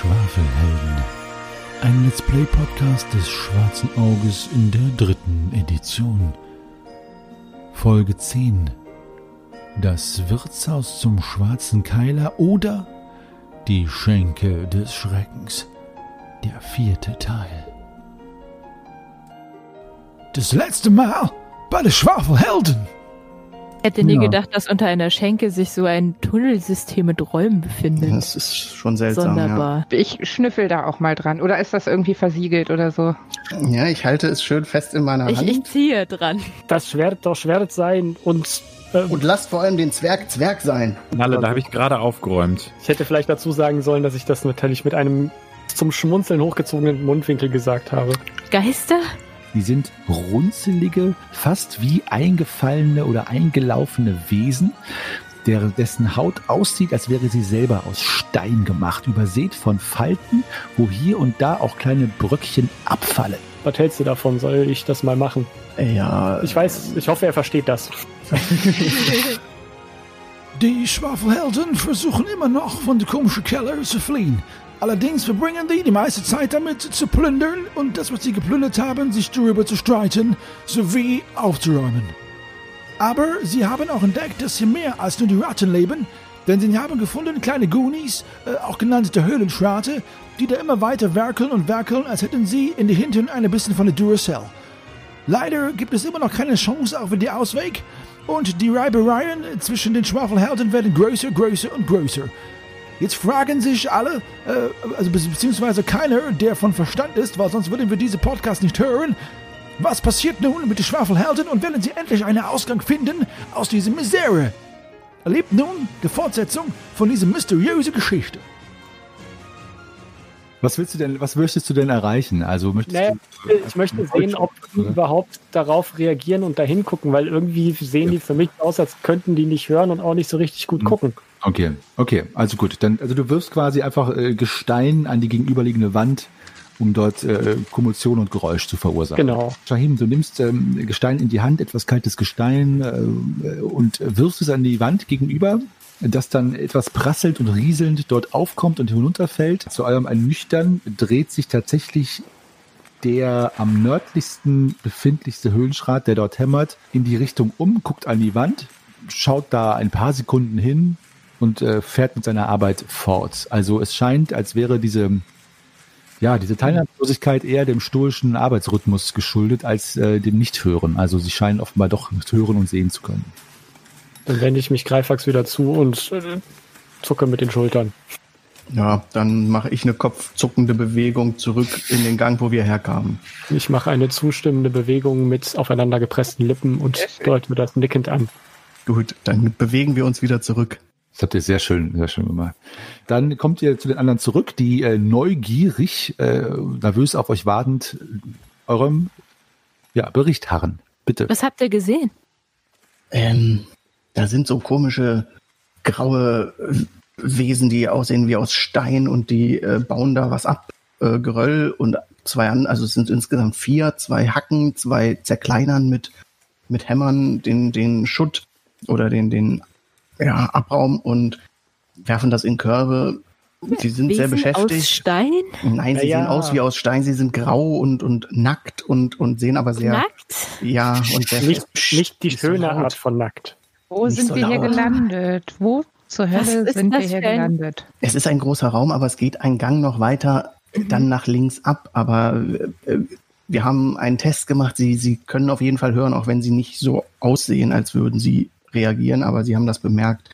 Schwafelhelden. Ein Let's Play Podcast des Schwarzen Auges in der dritten Edition. Folge 10. Das Wirtshaus zum schwarzen Keiler oder die Schenke des Schreckens. Der vierte Teil. Das letzte Mal bei den Schwafelhelden. Hätte nie Ja. gedacht, dass unter einer Schenke sich so ein Tunnelsystem mit Räumen befindet. Das ist schon seltsam. Sonderbar. Ich schnüffel da auch mal dran. Oder ist das irgendwie versiegelt oder so? Ja. ja, ich halte es schön fest in meiner Ich, Hand. ich ziehe dran. Das Schwert doch Schwert sein und äh, und lasst vor allem den Zwerg Zwerg sein. Nalle, da habe ich gerade aufgeräumt. ich hätte vielleicht dazu sagen sollen, dass ich das natürlich mit einem zum Schmunzeln hochgezogenen Mundwinkel gesagt habe. Geister? Die sind runzelige, fast wie eingefallene oder eingelaufene Wesen, der, dessen Haut aussieht, als wäre sie selber aus Stein gemacht, übersät von Falten, wo hier und da auch kleine Bröckchen abfallen. Was hältst du davon? Soll ich das mal machen? Ja, Ich weiß, ich hoffe, er versteht das. Die Schwafelhelden versuchen immer noch von der komischen Keller zu fliehen. Allerdings verbringen die die meiste Zeit damit zu plündern und das, was sie geplündert haben, sich darüber zu streiten sowie aufzuräumen. Aber sie haben auch entdeckt, dass hier mehr als nur die Ratten leben, denn sie haben gefunden kleine Goonies, äh, auch genannt der Höhlenschrate, die da immer weiter werkeln und werkeln, als hätten sie in die Hintern ein bisschen von der Duracell. Leider gibt es immer noch keine Chance auf den Ausweg und die Reibereien zwischen den Schwafelhelden werden größer, größer und größer. Jetzt fragen sich alle, äh, also be- beziehungsweise keiner, der von Verstand ist, weil sonst würden wir diese Podcast nicht hören. Was passiert nun mit den Schwafelhelden und werden sie endlich einen Ausgang finden aus dieser Misere? Erlebt nun die Fortsetzung von dieser mysteriösen Geschichte. Was willst du denn, was möchtest du denn erreichen? Also möchtest Naja, du, ich möchte sehen, ob die überhaupt darauf reagieren und dahin gucken, weil irgendwie sehen die für mich aus, als könnten die nicht hören und auch nicht so richtig gut gucken. Okay, okay, also gut. Dann, also du wirfst quasi einfach äh, Gestein an die gegenüberliegende Wand, um dort äh, Kommotion und Geräusch zu verursachen. Genau. Shahim, du nimmst ähm, Gestein in die Hand, etwas kaltes Gestein, äh, und wirfst es an die Wand gegenüber, das dann etwas prasselnd und rieselnd dort aufkommt und hinunterfällt. Zu allem ein Nüchtern dreht sich tatsächlich der am nördlichsten befindlichste Höhlenschrat, der dort hämmert, in die Richtung um, guckt an die Wand, schaut da ein paar Sekunden hin und äh, fährt mit seiner Arbeit fort. Also es scheint, als wäre diese ja, diese Teilnahmslosigkeit eher dem stoischen Arbeitsrhythmus geschuldet als äh, dem Nichthören. Also sie scheinen offenbar doch hören und sehen zu können. Dann wende ich mich Greifax wieder zu und äh, zucke mit den Schultern. ja, dann mache ich eine kopfzuckende Bewegung zurück in den Gang, wo wir herkamen. Ich mache eine zustimmende Bewegung mit aufeinander gepressten Lippen und deute mir das nickend an. Gut, dann bewegen wir uns wieder zurück. Das habt ihr sehr schön, sehr schön gemacht. Dann kommt ihr zu den anderen zurück, die äh, neugierig, äh, nervös auf euch wartend, äh, eurem ja, Bericht harren. Bitte. Was habt ihr gesehen? Ähm, da sind so komische graue äh, Wesen, die aussehen wie aus Stein und die äh, bauen da was ab. Äh, Geröll und zwei an, also es sind insgesamt vier, zwei Hacken, zwei zerkleinern mit, mit Hämmern den, den Schutt oder den, den ja, Abraum und werfen das in Körbe. Sie sind sehr Wesen Aus beschäftigt. Stein? Nein, sie Ja, sehen aus wie aus Stein, sie sind grau und, und nackt und, und sehen aber sehr. Nackt? Ja, und sehr Nicht, nicht die so schöne laut. Art von nackt. Wo Nicht sind so wir hier laut. gelandet? Wo zur Hölle sind wir hier ein- gelandet? Es ist ein großer Raum, aber es geht ein Gang noch weiter, dann nach links ab. Aber äh, wir haben einen Test gemacht. Sie, Sie können auf jeden Fall hören, auch wenn Sie nicht so aussehen, als würden Sie reagieren. Aber Sie haben das bemerkt.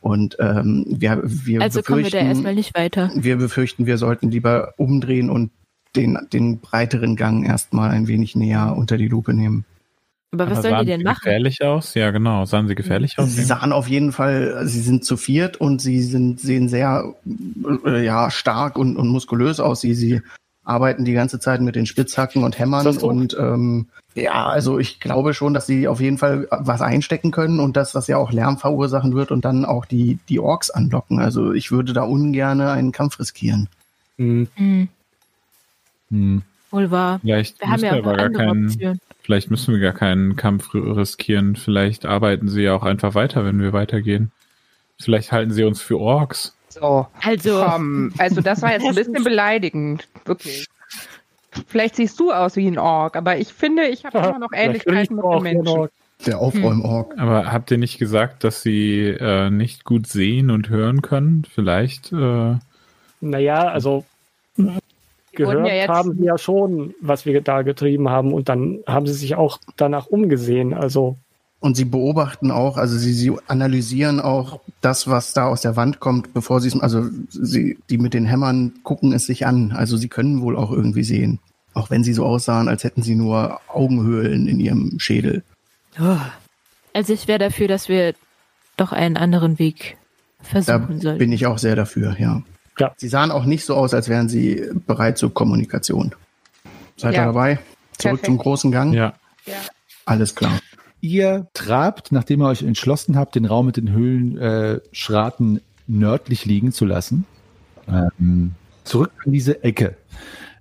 Und ähm, wir, wir Also kommen wir da befürchten, erstmal nicht weiter. wir befürchten, wir sollten lieber umdrehen und den, den breiteren Gang erstmal ein wenig näher unter die Lupe nehmen. Aber was Aber sollen die sahen denn sie machen? gefährlich aus? Ja, genau. Sahen sie gefährlich aus? Sie sahen auf jeden Fall, sie sind zu viert und sie sind, sehen sehr äh, ja, stark und, und muskulös aus. Sie, sie arbeiten die ganze Zeit mit den Spitzhacken und Hämmern und ähm, ja, also ich glaube schon, dass sie auf jeden Fall was einstecken können und dass das ja auch Lärm verursachen wird und dann auch die, die Orks anlocken. Also ich würde da ungern einen Kampf riskieren. Hm. Hm, Hm. wohl wahr. Vielleicht Wir haben müssen ja aber gar keinen, Optionen. vielleicht müssen wir gar keinen Kampf riskieren. Vielleicht arbeiten sie ja auch einfach weiter, wenn wir weitergehen. Vielleicht halten sie uns für Orks. So, Also, komm. Also das war jetzt ein bisschen beleidigend. Wirklich. Vielleicht siehst du aus wie ein Ork, aber ich finde, ich habe immer noch Ähnlichkeiten mit hier Menschen. Der Aufräumorg. Aber habt ihr nicht gesagt, dass sie äh, nicht gut sehen und hören können? Vielleicht. Äh, Naja, also gehört ja jetzt- haben sie ja schon, was wir da getrieben haben. Und dann haben sie sich auch danach umgesehen. Also Und sie beobachten auch, also sie, sie analysieren auch das, was da aus der Wand kommt, bevor sie es, also sie, die mit den Hämmern gucken es sich an. Also sie können wohl auch irgendwie sehen. Auch wenn sie so aussahen, als hätten sie nur Augenhöhlen in ihrem Schädel. also ich wäre dafür, dass wir doch einen anderen Weg Da versuchen sollten. bin ich auch sehr dafür, ja. Ja. Sie sahen auch nicht so aus, als wären sie bereit zur Kommunikation. Seid ihr Ja. dabei? Zurück Perfekt. zum großen Gang? ja. Alles klar. Ihr trabt, nachdem ihr euch entschlossen habt, den Raum mit den Höhlenschraten äh, nördlich liegen zu lassen, ähm, zurück an diese Ecke.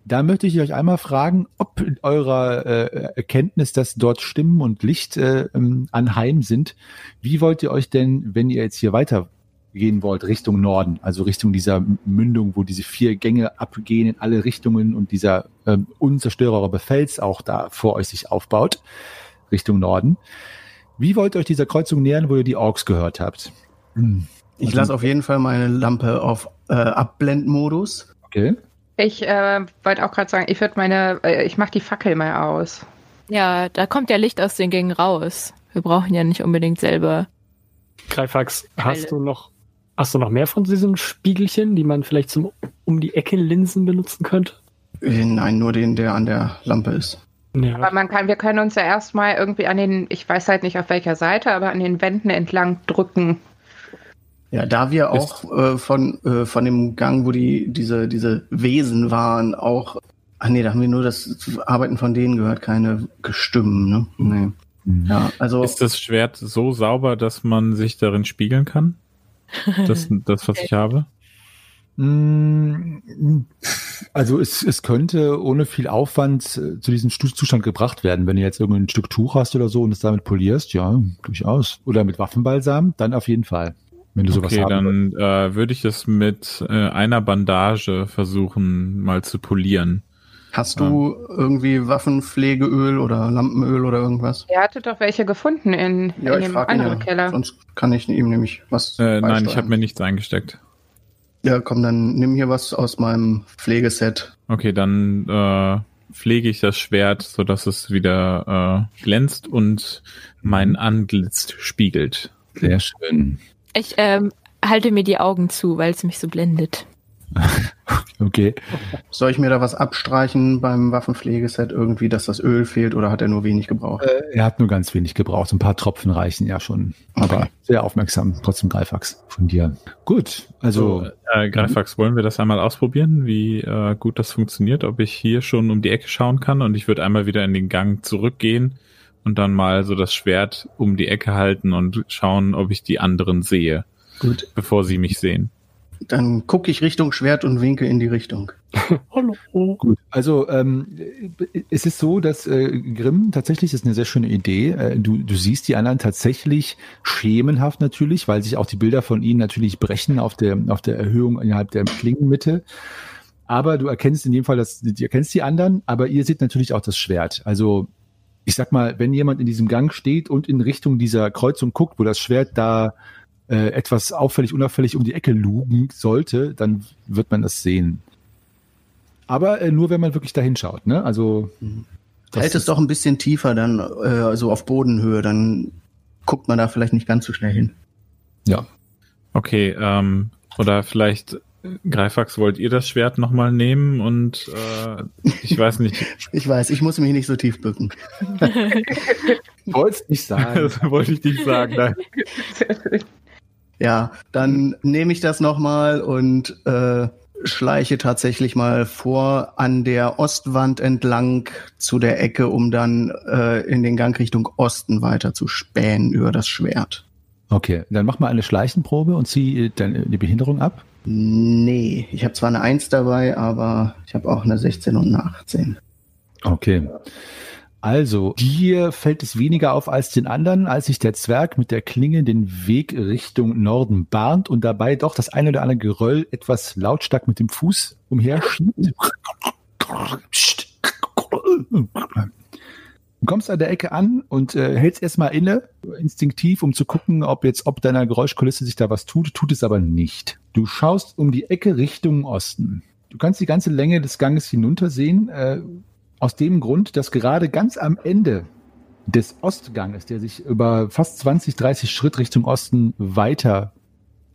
Da möchte ich euch einmal fragen, ob eurer äh, Erkenntnis, dass dort Stimmen und Licht äh, ähm, anheim sind, wie wollt ihr euch denn, wenn ihr jetzt hier weitergehen wollt, Richtung Norden, also Richtung dieser Mündung, wo diese vier Gänge abgehen in alle Richtungen und dieser ähm, unzerstörbare Fels auch da vor euch sich aufbaut, Richtung Norden. Wie wollt ihr euch dieser Kreuzung nähern, wo ihr die Orks gehört habt? Hm, Ich lasse auf jeden Fall meine Lampe auf äh, Abblendmodus. Okay. Ich äh, wollte auch gerade sagen, ich würde meine, äh, ich mache die Fackel mal aus. Ja, da kommt ja Licht aus den Gängen raus. Wir brauchen ja nicht unbedingt selber. Greifax, hast du noch, hast du noch mehr von diesen Spiegelchen, die man vielleicht zum um die Ecke Linsen benutzen könnte? Nein, nur den, der an der Lampe ist. Aber Ja. man kann, wir können uns ja erstmal irgendwie an den, ich weiß halt nicht auf welcher Seite, aber an den Wänden entlang drücken. Ja, da wir auch äh, von, äh, von dem Gang, wo die, diese, diese Wesen waren, auch. Ah nee, da haben wir nur das Arbeiten von denen gehört, keine Gestimmen, ne? Nee. Ja, also Ist das Schwert so sauber, dass man sich darin spiegeln kann? Das, das was ich habe? Mm, Also es, es könnte ohne viel Aufwand äh, zu diesem Zustand gebracht werden. Wenn du jetzt irgendein Stück Tuch hast oder so und es damit polierst, ja, durchaus. Oder mit Waffenbalsam, dann auf jeden Fall. Wenn du sowas Okay, haben dann äh, würde ich es mit äh, einer Bandage versuchen, mal zu polieren. hast du irgendwie Waffenpflegeöl oder Lampenöl oder irgendwas? Ihr hattet doch welche gefunden in, in dem anderen Keller. Sonst kann ich ihm nämlich was. Äh, nein, ich habe mir nichts eingesteckt. Ja, komm, dann nimm hier was aus meinem Pflegeset. Okay, dann äh, pflege ich das Schwert, so dass es wieder äh, glänzt und mein Antlitz spiegelt. Sehr schön. Ich ähm, halte mir die Augen zu, weil es mich so blendet. Okay. Soll ich mir da was abstreichen beim Waffenpflegeset irgendwie, dass das Öl fehlt oder hat er nur wenig gebraucht? Äh, er hat nur ganz wenig gebraucht. Ein paar Tropfen reichen ja schon. Aber Okay. sehr aufmerksam, trotzdem Greifax von dir. Gut, also So, äh, Greifax, wollen wir das einmal ausprobieren, wie äh, gut das funktioniert, ob ich hier schon um die Ecke schauen kann und ich würde einmal wieder in den Gang zurückgehen und dann mal so das Schwert um die Ecke halten und schauen, ob ich die anderen sehe, Gut. bevor sie mich sehen. Dann gucke ich Richtung Schwert und winke in die Richtung. Hallo. Gut, also ähm, es ist so, dass äh, Grimm tatsächlich ist eine sehr schöne Idee. Äh, du, du siehst die anderen tatsächlich schemenhaft natürlich, weil sich auch die Bilder von ihnen natürlich brechen auf der auf der Erhöhung innerhalb der Klingenmitte. Aber du erkennst in dem Fall, dass du erkennst die anderen, aber ihr seht natürlich auch das Schwert. Also ich sag mal, wenn jemand in diesem Gang steht und in Richtung dieser Kreuzung guckt, wo das Schwert da äh, etwas auffällig, unauffällig um die Ecke lugen sollte, dann wird man das sehen. Aber äh, nur, wenn man wirklich dahin schaut, ne? Also das Hält es doch ein bisschen tiefer, dann äh, so auf Bodenhöhe, dann guckt man da vielleicht nicht ganz so schnell hin. ja. Okay, ähm, oder vielleicht äh, Greifax, wollt ihr das Schwert nochmal nehmen und äh, ich weiß nicht, Ich weiß, ich muss mich nicht so tief bücken. Wollt's nicht sagen. das wollte ich nicht sagen. Nein. Ja, dann nehme ich das nochmal und äh, schleiche tatsächlich mal vor an der Ostwand entlang zu der Ecke, um dann äh, in den Gang Richtung Osten weiter zu spähen über das Schwert. Okay, dann mach mal eine Schleichenprobe und zieh äh, deine, die Behinderung ab. Nee, ich habe zwar eine 1 dabei, aber ich habe auch eine 16 und eine 18. Okay. Also, dir fällt es weniger auf als den anderen, als sich der Zwerg mit der Klinge den Weg Richtung Norden bahnt und dabei doch das eine oder andere Geröll etwas lautstark mit dem Fuß umherschiebt. Du kommst an der Ecke an und äh, hältst erstmal inne, instinktiv, um zu gucken, ob jetzt ob deiner Geräuschkulisse sich da was tut, tut es aber nicht. Du schaust um die Ecke Richtung Osten. Du kannst die ganze Länge des Ganges hinuntersehen, äh, aus dem Grund, dass gerade ganz am Ende des Ostganges, der sich über fast 20, 30 Schritt Richtung Osten weiter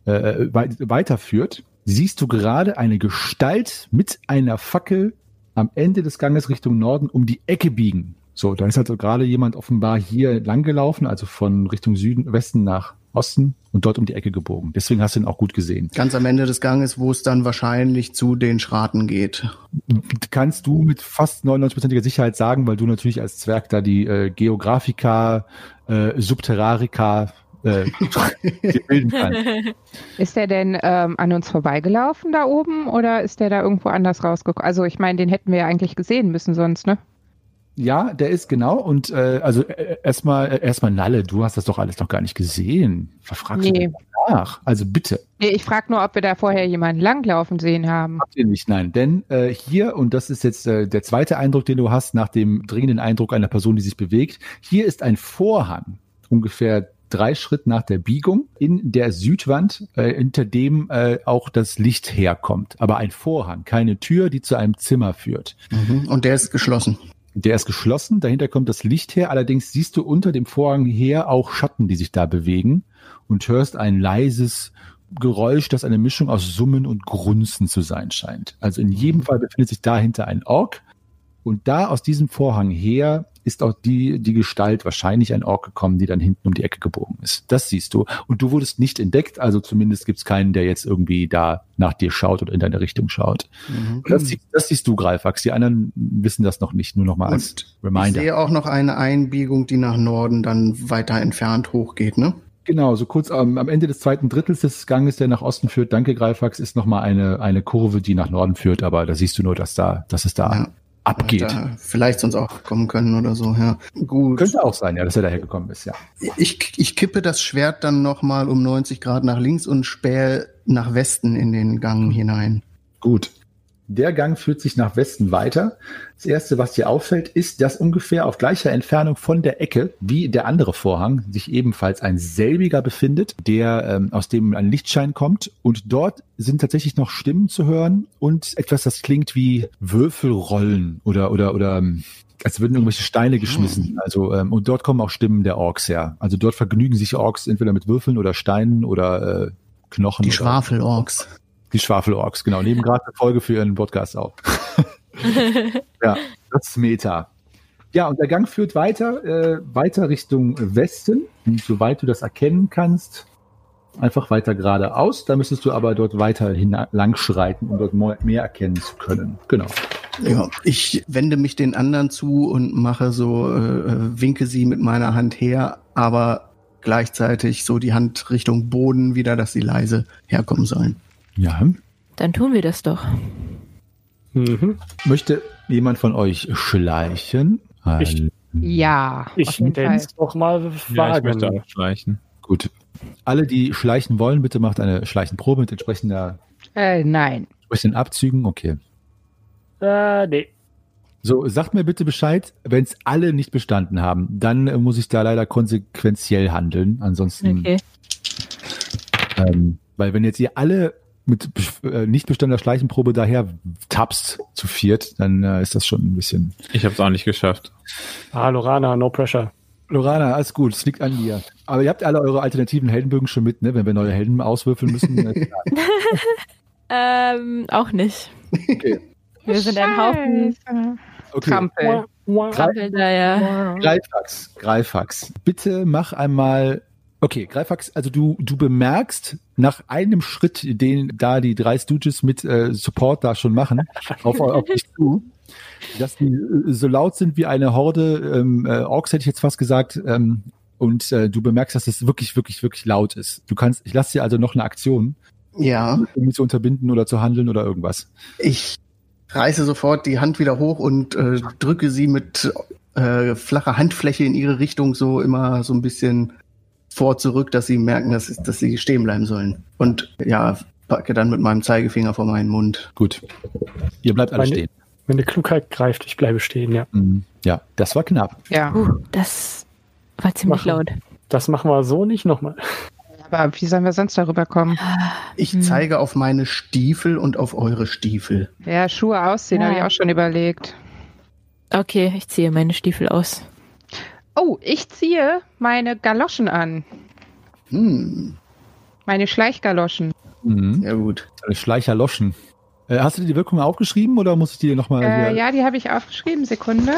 äh, weit, weiterführt, siehst du gerade eine Gestalt mit einer Fackel am Ende des Ganges Richtung Norden um die Ecke biegen. So, da ist also gerade jemand offenbar hier lang gelaufen, also von Richtung Süden, Westen nach Osten und dort um die Ecke gebogen. Deswegen hast du ihn auch gut gesehen. Ganz am Ende des Ganges, wo es dann wahrscheinlich zu den Schraten geht. Kannst du mit fast 99%iger Sicherheit sagen, weil du natürlich als Zwerg da die äh, Geografika, äh, Subterrarika äh, bilden kannst. Ist der denn ähm, an uns vorbeigelaufen da oben oder ist der da irgendwo anders rausgekommen? Also ich meine, den hätten wir ja eigentlich gesehen müssen sonst, ne? Ja, der ist genau und äh, also äh, erstmal äh, erstmal Nalle, du hast das doch alles noch gar nicht gesehen. Verfragst Nee. du nach? Also bitte. Nee, ich frage nur, ob wir da vorher jemanden langlaufen sehen haben. Habt ihr nicht, nein. Denn äh, hier, und das ist jetzt äh, der zweite Eindruck, den du hast, nach dem dringenden Eindruck einer Person, die sich bewegt, hier ist ein Vorhang, ungefähr drei Schritt nach der Biegung, in der Südwand, äh, hinter dem äh, auch das Licht herkommt. Aber ein Vorhang, keine Tür, die zu einem Zimmer führt. Mhm. Und der ist geschlossen. Der ist geschlossen, dahinter kommt das Licht her, allerdings siehst du unter dem Vorhang her auch Schatten, die sich da bewegen und hörst ein leises Geräusch, das eine Mischung aus Summen und Grunzen zu sein scheint. Also in jedem Fall befindet sich dahinter ein Ork. Und da aus diesem Vorhang her ist auch die, die Gestalt wahrscheinlich ein Ork gekommen, die dann hinten um die Ecke gebogen ist. Das siehst du. Und du wurdest nicht entdeckt, also zumindest gibt es keinen, der jetzt irgendwie da nach dir schaut oder in deine Richtung schaut. Mhm. Das, das siehst du, Greifax. Die anderen wissen das noch nicht, nur noch mal als Und ich Reminder. sehe auch noch eine Einbiegung, die nach Norden dann weiter entfernt hochgeht, ne? Genau, so kurz am, am Ende des zweiten Drittels des Ganges, der nach Osten führt, danke Greifax, ist nochmal eine, eine Kurve, die nach Norden führt, aber da siehst du nur, dass da, dass es da Ja. Abgeht. Vielleicht sonst auch kommen können oder so, ja. Gut. Könnte auch sein, ja, dass er daher gekommen ist, ja. Ich, ich kippe das Schwert dann nochmal um 90 Grad nach links und spähe nach Westen in den Gang hinein. Gut. Der Gang führt sich nach Westen weiter. Das erste, was dir auffällt, ist, dass ungefähr auf gleicher Entfernung von der Ecke wie der andere Vorhang sich ebenfalls ein selbiger befindet, der ähm, aus dem ein Lichtschein kommt. Und dort sind tatsächlich noch Stimmen zu hören und etwas, das klingt wie Würfelrollen oder oder oder ähm, als würden irgendwelche Steine geschmissen. Also ähm, und dort kommen auch Stimmen der Orks her. Also dort vergnügen sich Orks entweder mit Würfeln oder Steinen oder äh, Knochen. Die Schwafelorks. Die Schwafelorks, genau. Nehmen gerade eine Folge für ihren Podcast auf. ja, das ist Meta. Ja, und der Gang führt weiter, äh, weiter Richtung Westen. Und soweit du das erkennen kannst, einfach weiter geradeaus. Da müsstest du aber dort weiter hina- langschreiten, um dort mehr erkennen zu können. Genau. Ja, ich wende mich den anderen zu und mache so, äh, äh, winke sie mit meiner Hand her, aber gleichzeitig so die Hand Richtung Boden wieder, dass sie leise herkommen sollen. Ja. Dann tun wir das doch. Mhm. Möchte jemand von euch schleichen? Ich. Ja, Ich nenne es doch mal Ja, ich möchte wagen. auch schleichen. Gut. Alle, die schleichen wollen, bitte macht eine Schleichenprobe mit entsprechender, Äh, nein. entsprechenden Abzügen. Okay. Äh, nee. So, sagt mir bitte Bescheid, wenn es alle nicht bestanden haben, dann äh, muss ich da leider konsequenziell handeln. Ansonsten, Okay. ähm, weil wenn jetzt ihr alle mit äh, nicht bestandener Schleichenprobe daher tapst zu viert, dann äh, ist das schon ein bisschen. Ich habe es auch nicht geschafft. Ah, Lorana, no pressure. Lorana, alles gut, es liegt an dir. Aber ihr habt alle eure alternativen Heldenbögen schon mit, ne? Wenn wir neue Helden auswürfeln müssen. äh. Ähm, auch nicht. Okay. Wir sind ein Haufen okay. Trampel da ja. Greifax, Greifax, bitte mach einmal. Okay, Greifax, also du, du bemerkst nach einem Schritt, den da die drei Stooges mit äh, Support da schon machen, auf, auf dich zu, dass die äh, so laut sind wie eine Horde ähm, äh, Orks, hätte ich jetzt fast gesagt, ähm, und äh, du bemerkst, dass es wirklich, wirklich, wirklich laut ist. Du kannst, ich lasse dir also noch eine Aktion, Ja, um mich zu unterbinden oder zu handeln oder irgendwas. ich reiße sofort die Hand wieder hoch und äh, drücke sie mit äh, flache Handfläche in ihre Richtung so immer so ein bisschen vor zurück, dass sie merken, dass, dass sie stehen bleiben sollen. Und ja, packe dann mit meinem Zeigefinger vor meinen Mund. Gut. Ihr bleibt alle Meine- stehen. Meine Klugheit greift, ich bleibe stehen, ja. Mhm. Ja, das war knapp. Ja, Uh, das war ziemlich Machen. laut. Das machen wir so nicht nochmal. aber wie sollen wir sonst darüber kommen? Ich Hm. zeige auf meine Stiefel und auf eure Stiefel. Ja, Schuhe ausziehen, Ja. habe ich auch schon überlegt. Okay, ich ziehe meine Stiefel aus. Oh, ich ziehe meine Galoschen an. Hm, Meine Schleichgaloschen. Mhm. sehr gut. Schleicher Loschen. Äh, hast du dir die Wirkung aufgeschrieben oder muss ich die nochmal Äh, ja, die habe ich aufgeschrieben. Sekunde.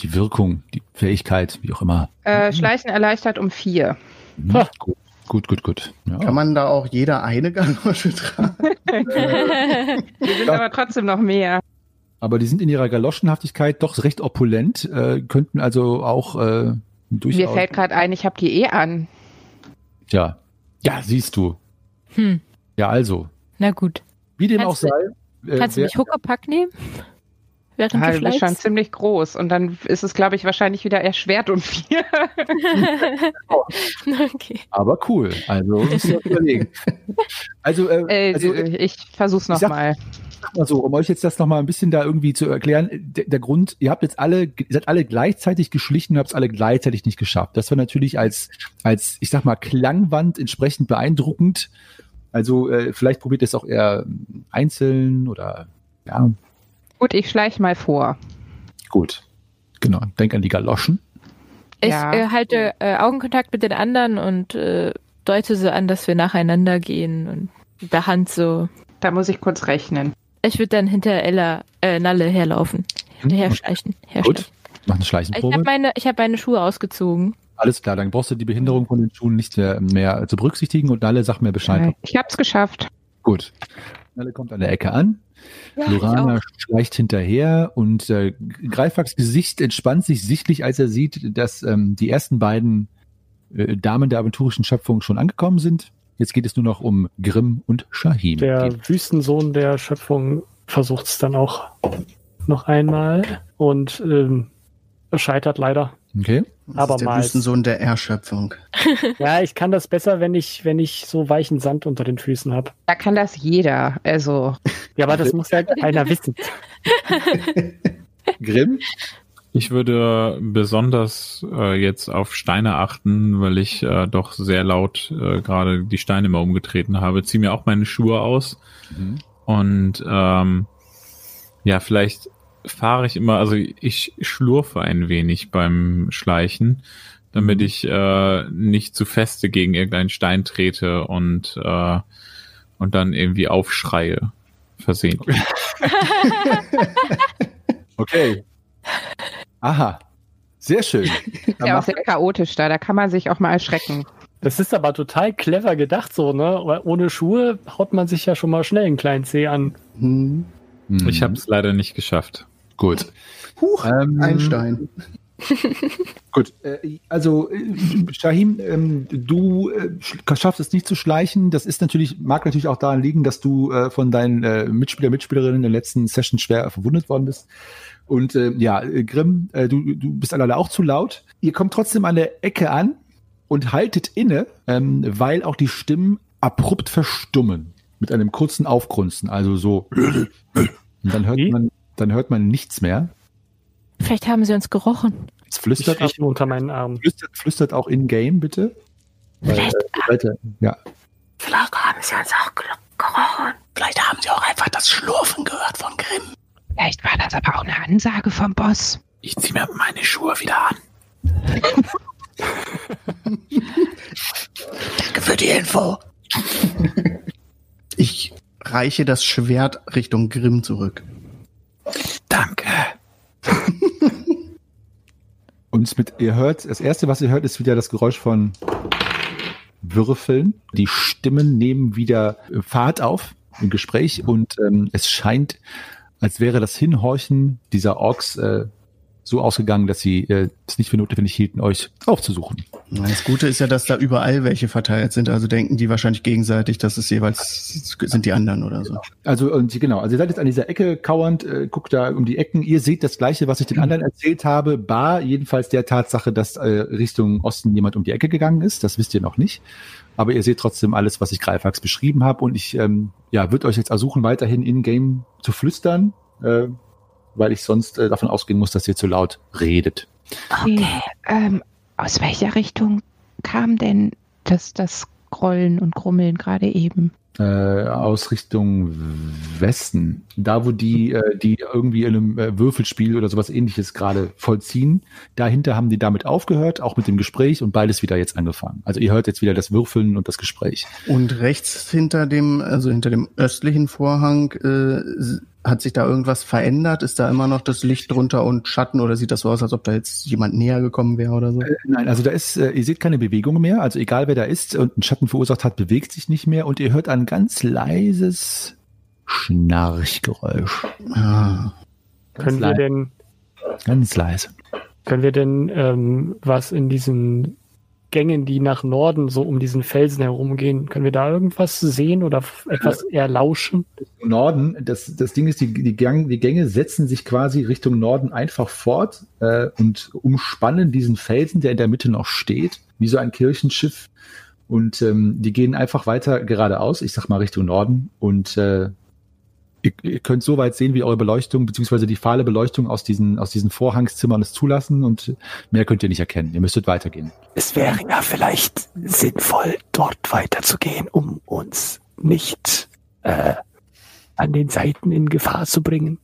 Die Wirkung, die Fähigkeit, wie auch immer. Äh, Schleichen erleichtert um vier. Mhm. Ha. Gut, gut, gut. gut. Ja. Kann man da auch jeder eine Galosche tragen? Die sind Ja. aber trotzdem noch mehr. Aber die sind in ihrer Galoschenhaftigkeit doch recht opulent, äh, könnten also auch äh, Mir durchaus. fällt gerade ein, ich habe die eh an. ja. ja, siehst du. Hm, Ja, also. na gut. Wie dem Kannst auch du- sei. äh, Kannst du mich Huckepack nehmen? Während Ja, du du bist schon ziemlich groß. Und dann ist es, glaube ich, wahrscheinlich wieder erschwert um vier. okay. aber cool. Also, überlegen. Also, äh, Äh, also ich versuch's ich sag- nochmal. sag mal so, um euch jetzt das nochmal ein bisschen da irgendwie zu erklären, der, der Grund, ihr habt jetzt alle, ihr seid alle gleichzeitig geschlichen und habt es alle gleichzeitig nicht geschafft. Das war natürlich als, als, ich sag mal, Klangwand entsprechend beeindruckend. Also äh, vielleicht probiert ihr es auch eher einzeln oder ja, Gut, ich schleich mal vor. gut. Genau. Denk an die Galoschen. Ich Ja. äh, halte äh, Augenkontakt mit den anderen und äh, deute so an, dass wir nacheinander gehen und mit der Hand so. Da muss ich kurz rechnen. Ich würde dann hinter Ella, äh, Nalle herlaufen. Hinterher schleichen. Gut. herschleichen. Mach eine Ich Schleichenprobe. habe meine, ich hab meine Schuhe ausgezogen. Alles klar, dann brauchst du die Behinderung von den Schuhen nicht mehr, mehr zu berücksichtigen und alle sag mir Bescheid. Ich hab's geschafft. Gut. Nalle kommt an der Ecke an. Ja, Lorana schleicht hinterher und äh, Greifwachs Gesicht entspannt sich sichtlich, als er sieht, dass ähm, die ersten beiden äh, Damen der aventurischen Schöpfung schon angekommen sind. Jetzt geht es nur noch um Grimm und Shahim. Der Die- Wüstensohn der Schöpfung versucht es dann auch noch einmal und ähm, scheitert leider. Okay. Das Aber ist der mal. Wüstensohn der Erschöpfung. Ja, ich kann das besser, wenn ich, wenn ich so weichen Sand unter den Füßen habe. Da kann das jeder. Also, Ja, aber das muss ja einer wissen. Grimm? Ich würde besonders äh, jetzt auf Steine achten, weil ich äh, doch sehr laut äh, gerade die Steine mal umgetreten habe. Zieh mir auch meine Schuhe aus Mhm. und ähm, ja, vielleicht fahre ich immer, also ich schlurfe ein wenig beim Schleichen, damit ich äh, nicht zu feste gegen irgendeinen Stein trete und äh, und dann irgendwie aufschreie versehentlich. Okay. Aha. Sehr schön. Dann ja, auch sehr chaotisch da. Da kann man sich auch mal erschrecken. Das ist aber total clever gedacht so, ne? Weil ohne Schuhe haut man sich ja schon mal schnell einen kleinen Zeh an. Hm. Mhm. Ich habe es leider nicht geschafft. Gut. Huch, Ähm, ein Stein. Gut, äh, also äh, Shahim, ähm, du äh, sch- schaffst es nicht zu schleichen. Das ist natürlich, mag natürlich auch daran liegen, dass du von deinen Mitspieler, Mitspielerinnen in der letzten Session schwer verwundet worden bist. Und ja, Grimm, du, du bist alle auch zu laut. Ihr kommt trotzdem an der Ecke an und haltet inne, ähm, weil auch die Stimmen abrupt verstummen mit einem kurzen Aufgrunzen. Also so. Und dann hört man, dann hört man nichts mehr. Vielleicht haben sie uns gerochen. Es Ich flüstert, rieche unter meinen Armen. flüstert, flüstert auch in-game, bitte. Weil, äh, Leute, ja. Vielleicht haben sie uns auch gerochen. Vielleicht haben sie auch einfach das Schlurfen gehört von Grimm. Vielleicht war das aber auch eine Ansage vom Boss. Ich zieh mir meine Schuhe wieder an. Danke für die Info. Ich reiche das Schwert Richtung Grimm zurück. Danke. Und mit, ihr hört, das erste, was ihr hört, ist wieder das Geräusch von Würfeln. Die Stimmen nehmen wieder äh, Fahrt auf im Gespräch und ähm, es scheint, als wäre das Hinhorchen dieser Orks äh, so ausgegangen, dass sie äh, es nicht für notwendig hielten, euch aufzusuchen. Das Gute ist ja, dass da überall welche verteilt sind. Also denken die wahrscheinlich gegenseitig, dass es jeweils sind die anderen oder so. Also und genau, also ihr seid jetzt an dieser Ecke kauernd, äh, guckt da um die Ecken. Ihr seht das Gleiche, was ich den anderen erzählt habe, bar jedenfalls der Tatsache, dass äh, Richtung Osten jemand um die Ecke gegangen ist. Das wisst ihr noch nicht. Aber ihr seht trotzdem alles, was ich Greifax beschrieben habe. Und ich ähm, ja, würde euch jetzt ersuchen, weiterhin in-game zu flüstern, äh, weil ich sonst äh, davon ausgehen muss, dass ihr zu laut redet. Okay. Ähm, aus welcher Richtung kam denn das, das Grollen und Grummeln gerade eben? Äh, aus Richtung Westen. Da, wo die, äh, die irgendwie in einem äh, Würfelspiel oder sowas ähnliches gerade vollziehen. Dahinter haben die damit aufgehört, auch mit dem Gespräch und beides wieder jetzt angefangen. Also ihr hört jetzt wieder das Würfeln und das Gespräch. Und rechts hinter dem, also hinter dem östlichen Vorhang, äh, hat sich da irgendwas verändert? Ist da immer noch das Licht drunter und Schatten oder sieht das so aus, als ob da jetzt jemand näher gekommen wäre oder so? Äh, Nein, also da ist, äh, ihr seht keine Bewegung mehr. Also egal wer da ist und einen Schatten verursacht hat, bewegt sich nicht mehr und ihr hört ein ganz leises Schnarchgeräusch. Ah. Können wir leise. denn, Ganz leise. können wir denn ähm, was in diesen Gängen, die nach Norden so um diesen Felsen herumgehen, können wir da irgendwas sehen oder etwas erlauschen? Norden, das, das Ding ist, die, die, Gang, die Gänge setzen sich quasi Richtung Norden einfach fort äh, und umspannen diesen Felsen, der in der Mitte noch steht, wie so ein Kirchenschiff. Und ähm, die gehen einfach weiter geradeaus, ich sag mal Richtung Norden. Und äh, ihr, ihr könnt so weit sehen, wie eure Beleuchtung, beziehungsweise die fahle Beleuchtung aus diesen, aus diesen Vorhangszimmern es zulassen. Und mehr könnt ihr nicht erkennen. Ihr müsstet weitergehen. Es wäre ja vielleicht sinnvoll, dort weiterzugehen, um uns nicht äh, an den Seiten in Gefahr zu bringen.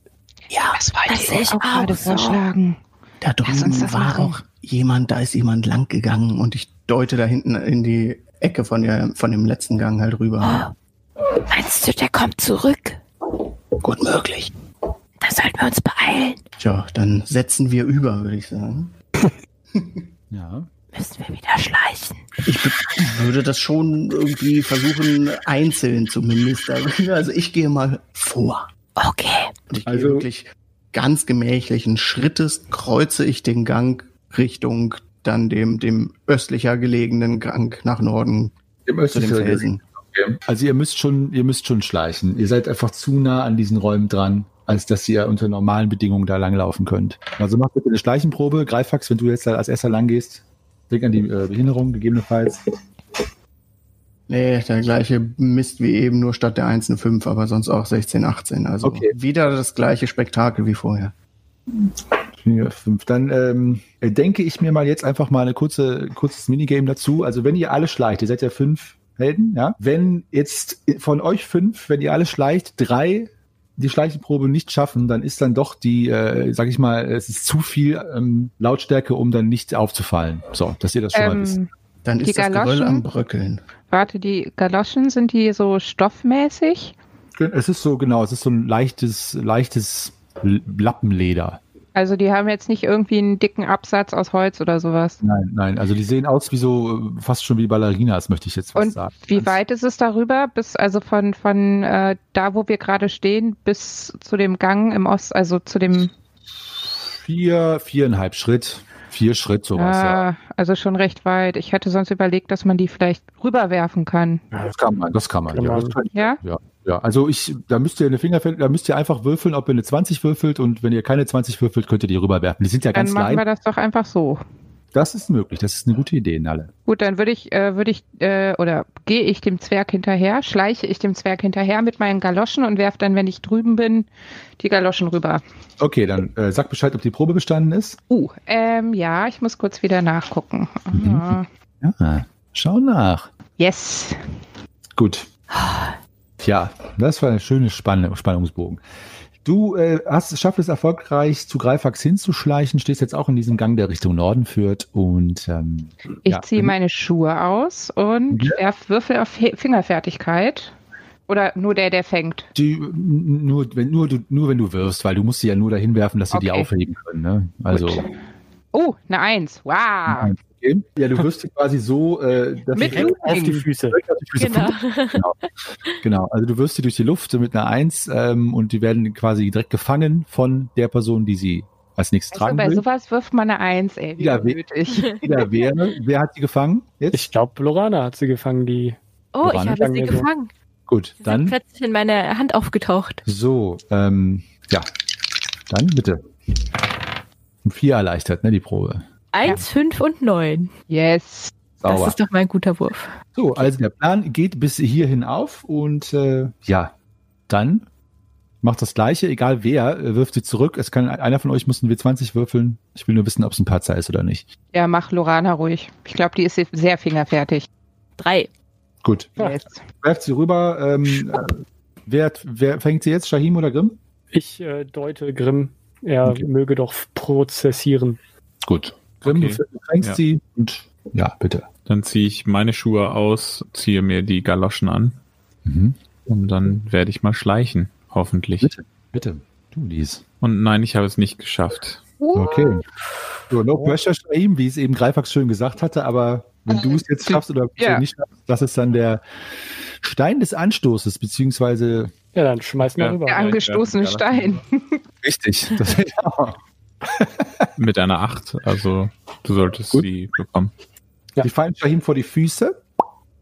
Ja, Das wollte das ich ich auch gerade auch so. vorschlagen. Da drüben war machen. auch jemand, da ist jemand lang gegangen und ich deute da hinten in die Ecke von, der, von dem letzten Gang halt rüber. Meinst du, der kommt zurück? Gut möglich. Da sollten wir uns beeilen. Tja, dann setzen wir über, würde ich sagen. Ja. Müssen wir wieder schleichen. Ich würde das schon irgendwie versuchen, einzeln zumindest. Also ich gehe mal vor. Okay. Und ich Also- gehe wirklich ganz gemächlichen Schrittes, kreuze ich den Gang Richtung dann dem, dem östlicher gelegenen Gang nach Norden Im zu dem Felsen. Also ihr müsst schon, ihr müsst schon schleichen. Ihr seid einfach zu nah an diesen Räumen dran, als dass ihr unter normalen Bedingungen da langlaufen könnt. Also macht bitte eine Schleichenprobe. Greifax, wenn du jetzt da als erster lang gehst, denk an die äh, Behinderung gegebenenfalls. Nee, der gleiche Mist wie eben, nur statt der 1 eine 5, aber sonst auch 16, 18. Also Okay. wieder das gleiche Spektakel wie vorher. Vier, fünf. Dann ähm, denke ich mir mal jetzt einfach mal eine kurze, kurzes Minigame dazu. Also wenn ihr alle schleicht, ihr seid ja fünf Helden, ja. Wenn jetzt von euch fünf, wenn ihr alle schleicht, drei die Schleichenprobe nicht schaffen, dann ist dann doch die, äh, sag ich mal, es ist zu viel ähm, Lautstärke, um dann nicht aufzufallen. So, dass ihr das schon mal wisst. Ähm, Dann ist das Geröll Galoschen? am Bröckeln. warte, die Galoschen, sind die so stoffmäßig? Es ist so, genau, es ist so ein leichtes, leichtes Lappenleder. Also die haben jetzt nicht irgendwie einen dicken Absatz aus Holz oder sowas. Nein, nein, also die sehen aus wie so, äh, fast schon wie Ballerinas, möchte ich jetzt fast Und sagen. wie weit ist es darüber? Bis also von, von äh, da, wo wir gerade stehen, bis zu dem Gang im Ost, also zu dem Vier, viereinhalb Schritt, vier Schritt, sowas, ja. Ah, also schon recht weit. Ich hätte sonst überlegt, dass man die vielleicht rüberwerfen kann. Ja, Das kann man, das kann man. Kann ja, man. das kann, Ja? ja, ja. Also ich, da müsst ihr eine Fingerfeld, da müsst ihr einfach würfeln, ob ihr eine 20 würfelt und wenn ihr keine 20 würfelt, könnt ihr die rüberwerfen. Die sind ja Dann ganz machen wir das doch einfach so. Das ist möglich, das ist eine gute Idee, Nalle. Gut, dann würde ich, äh, würde ich, äh, oder gehe ich dem Zwerg hinterher, schleiche ich dem Zwerg hinterher mit meinen Galoschen und werfe dann, wenn ich drüben bin, die Galoschen rüber. Okay, dann äh, sag Bescheid, ob die Probe bestanden ist. Uh, ähm, ja, ich muss kurz wieder nachgucken. Ah, Ja, schau nach. yes. Gut. Tja, das war ein schönes Spann Spannungsbogen. Du äh, hast schafft es erfolgreich, zu Greifax hinzuschleichen, stehst jetzt auch in diesem Gang, der Richtung Norden führt und ähm, Ich ja, ziehe meine Schuhe aus und Ja. werf Würfel auf He Fingerfertigkeit. Oder nur der, der fängt. die, nur, wenn, nur, du, nur wenn du wirfst, weil du musst sie ja nur dahin werfen, dass sie die Okay. aufheben können. Ne? Also Gut. Oh, eine Eins. Wow. Okay. ja, du wirst sie quasi so, äh, dass Mit sie Looping. Auf die Füße. direkt auf die Füße Genau. genau. genau. Also du wirst sie durch die Luft mit einer Eins ähm, und die werden quasi direkt gefangen von der Person, die sie als nächstes Also tragen bei will. sowas wirft man eine Eins, ey. Wie Ja, we- unnötig. Wieder wäre, wer hat sie gefangen? Jetzt? Ich glaube, Lorana hat sie gefangen, die. Oh, ich Woran habe sie gefangen. Gut, Sie sind dann plötzlich in meine Hand aufgetaucht. so, ähm, ja, dann bitte. Um Vier erleichtert, ne, die Probe. Eins, fünf und neun. Yes. Das Sauber. ist doch mal ein guter Wurf. So, also der Plan geht bis hierhin auf und äh, ja, dann macht das gleiche, egal wer, äh, wirft sie zurück. Es kann einer von euch muss einen W20 würfeln. Ich will nur wissen, ob es ein Patzer ist oder nicht. Ja, mach Lorana ruhig. Ich glaube, die ist sehr fingerfertig. Drei. Gut. Ja. Yes. Werft sie rüber. Ähm, äh, wer, wer fängt sie jetzt? Shahim oder Grimm? Ich äh, deute Grimm, er Okay. möge doch prozessieren. Gut. Grimm, Okay. du fängst Ja. sie und ja, bitte. Dann ziehe ich meine Schuhe aus, ziehe mir die Galoschen an Mhm. und dann werde ich mal schleichen, hoffentlich. Bitte, bitte. Du lies. Und nein, ich habe es nicht geschafft. Okay. So, no pressure, Shahim, wie es eben Greifax schön gesagt hatte, aber wenn du es jetzt schaffst oder Ja. nicht schaffst, das ist dann der Stein des Anstoßes, beziehungsweise Ja, dann schmeiß mal Ja. rüber. Der angestoßene Stein. richtig. Das, ja. Mit einer Acht, also du solltest Gut. sie bekommen. Ja. Die fallen Shahim vor die Füße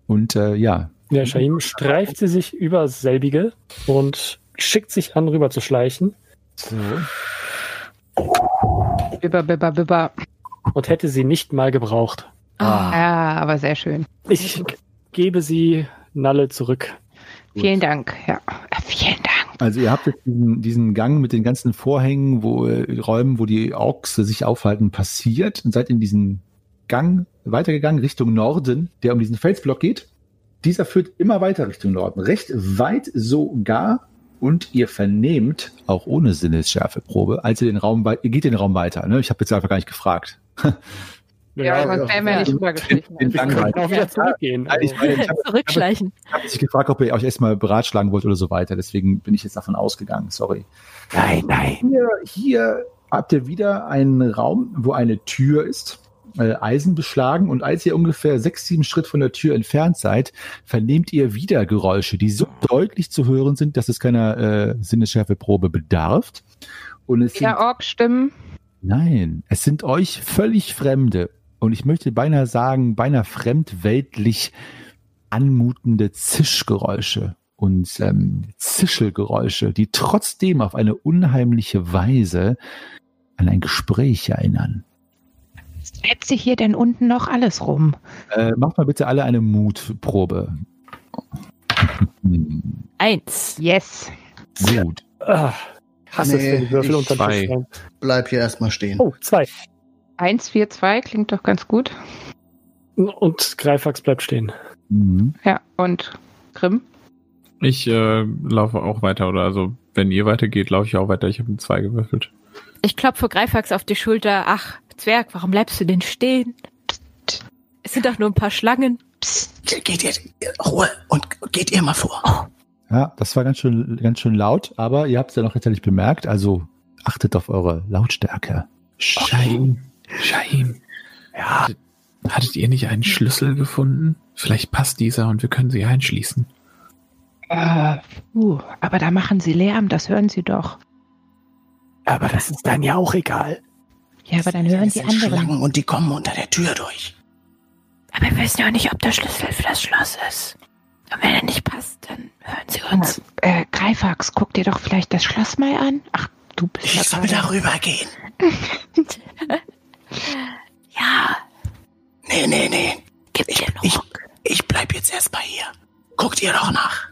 und äh, ja, Der Shahim streift sie sich über selbige und schickt sich an, rüber zu schleichen so. Bibber, bibber, bibber. und hätte sie nicht mal gebraucht. Ah. Ja, aber sehr schön. Ich gebe sie Nalle zurück. Vielen Dank. Ja. Also ihr habt jetzt diesen, diesen Gang mit den ganzen Vorhängen, wo äh, Räumen, wo die Orks sich aufhalten, passiert und seid in diesen Gang weitergegangen Richtung Norden, der um diesen Felsblock geht. Dieser führt immer weiter Richtung Norden, recht weit sogar. Und ihr vernehmt, auch ohne Sinnesschärfeprobe, als ihr den Raum, ihr geht den Raum weiter. Ne? Ich habe jetzt einfach gar nicht gefragt. Ja, sonst wären wir nicht Den- rübergeschlichen. Wir können weiter. auch wieder zurückgehen. Nein, ich, Also, meine, ich habe Zurückschleichen. hab mich gefragt, ob ihr euch erstmal beratschlagen wollt oder so weiter. Deswegen bin ich jetzt davon ausgegangen. Sorry. Nein, nein. Hier, hier habt ihr wieder einen Raum, wo eine Tür ist, äh, Eisen beschlagen. Und als ihr ungefähr sechs, sieben Schritt von der Tür entfernt seid, vernehmt ihr wieder Geräusche, die so deutlich zu hören sind, dass es keiner äh, Sinnesschärfeprobe bedarf. Und es sind, Ja, Ork-Stimmen. nein, es sind euch völlig Fremde. Und ich möchte beinahe sagen, beinahe fremdweltlich anmutende Zischgeräusche und ähm, Zischelgeräusche, die trotzdem auf eine unheimliche Weise an ein Gespräch erinnern. Treibt sich hier denn unten noch alles rum? Äh, macht mal bitte alle eine Mutprobe. Eins. Yes. Gut. ah, hasse es, Nee, wenn die Würfel ich unter. Bleib hier erstmal stehen. Oh, zwei. 1, 4, 2 klingt doch ganz gut. Und Greifax bleibt stehen. Mhm. Ja, und Grimm? Ich äh, laufe auch weiter, oder also wenn ihr weitergeht, laufe ich auch weiter. Ich habe eine zwei gewürfelt. Ich klopfe Greifax auf die Schulter. Ach, Zwerg, warum bleibst du denn stehen? Es sind doch nur ein paar Schlangen. Psst, geht ihr Ruhe und geht ihr mal vor. Ja, das war ganz schön, ganz schön laut, aber ihr habt es ja noch rechtzeitig bemerkt, also achtet auf eure Lautstärke. Shaim, Shaim. Ja. Hattet ihr nicht einen Schlüssel gefunden? Vielleicht passt dieser und wir können sie einschließen. Äh, uh, aber da machen sie Lärm, das hören sie doch. Aber das ist dann ja auch egal. Ja, aber dann hören Es die sind anderen. Schlangen und die kommen unter der Tür durch. Aber wir wissen ja auch nicht, ob der Schlüssel für das Schloss ist. Und wenn er nicht passt, dann hören sie uns. Äh, Greifax, guck dir doch vielleicht das Schloss mal an. Ach, du bist Ich ja soll darüber gehen. Ja, Nee, nee, nee. gib dir einen Ich, ich bleib jetzt erstmal hier. Guckt ihr doch nach.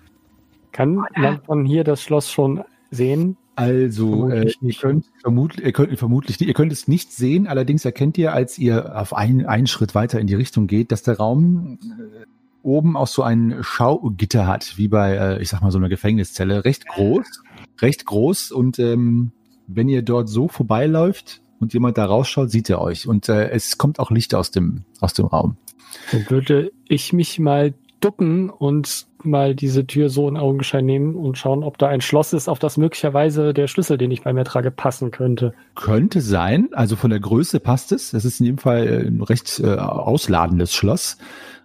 Kann man von hier das Schloss schon sehen? Also, äh, ihr könnt vermutlich, ihr könnt vermutlich, nicht- ihr könnt es nicht sehen. Allerdings erkennt ihr, als ihr auf einen, einen Schritt weiter in die Richtung geht, dass der Raum äh, oben auch so ein Schaugitter hat, wie bei, äh, ich sag mal, so einer Gefängniszelle. Recht groß, recht groß. Und ähm, wenn ihr dort so vorbeiläuft und jemand da rausschaut, sieht er euch. Und äh, es kommt auch Licht aus dem, aus dem Raum. Dann würde ich mich mal ducken und mal diese Tür so in Augenschein nehmen und schauen, ob da ein Schloss ist, auf das möglicherweise der Schlüssel, den ich bei mir trage, passen könnte. Könnte sein, also von der Größe passt es. Das ist in dem Fall äh, ein recht äh, ausladendes Schloss.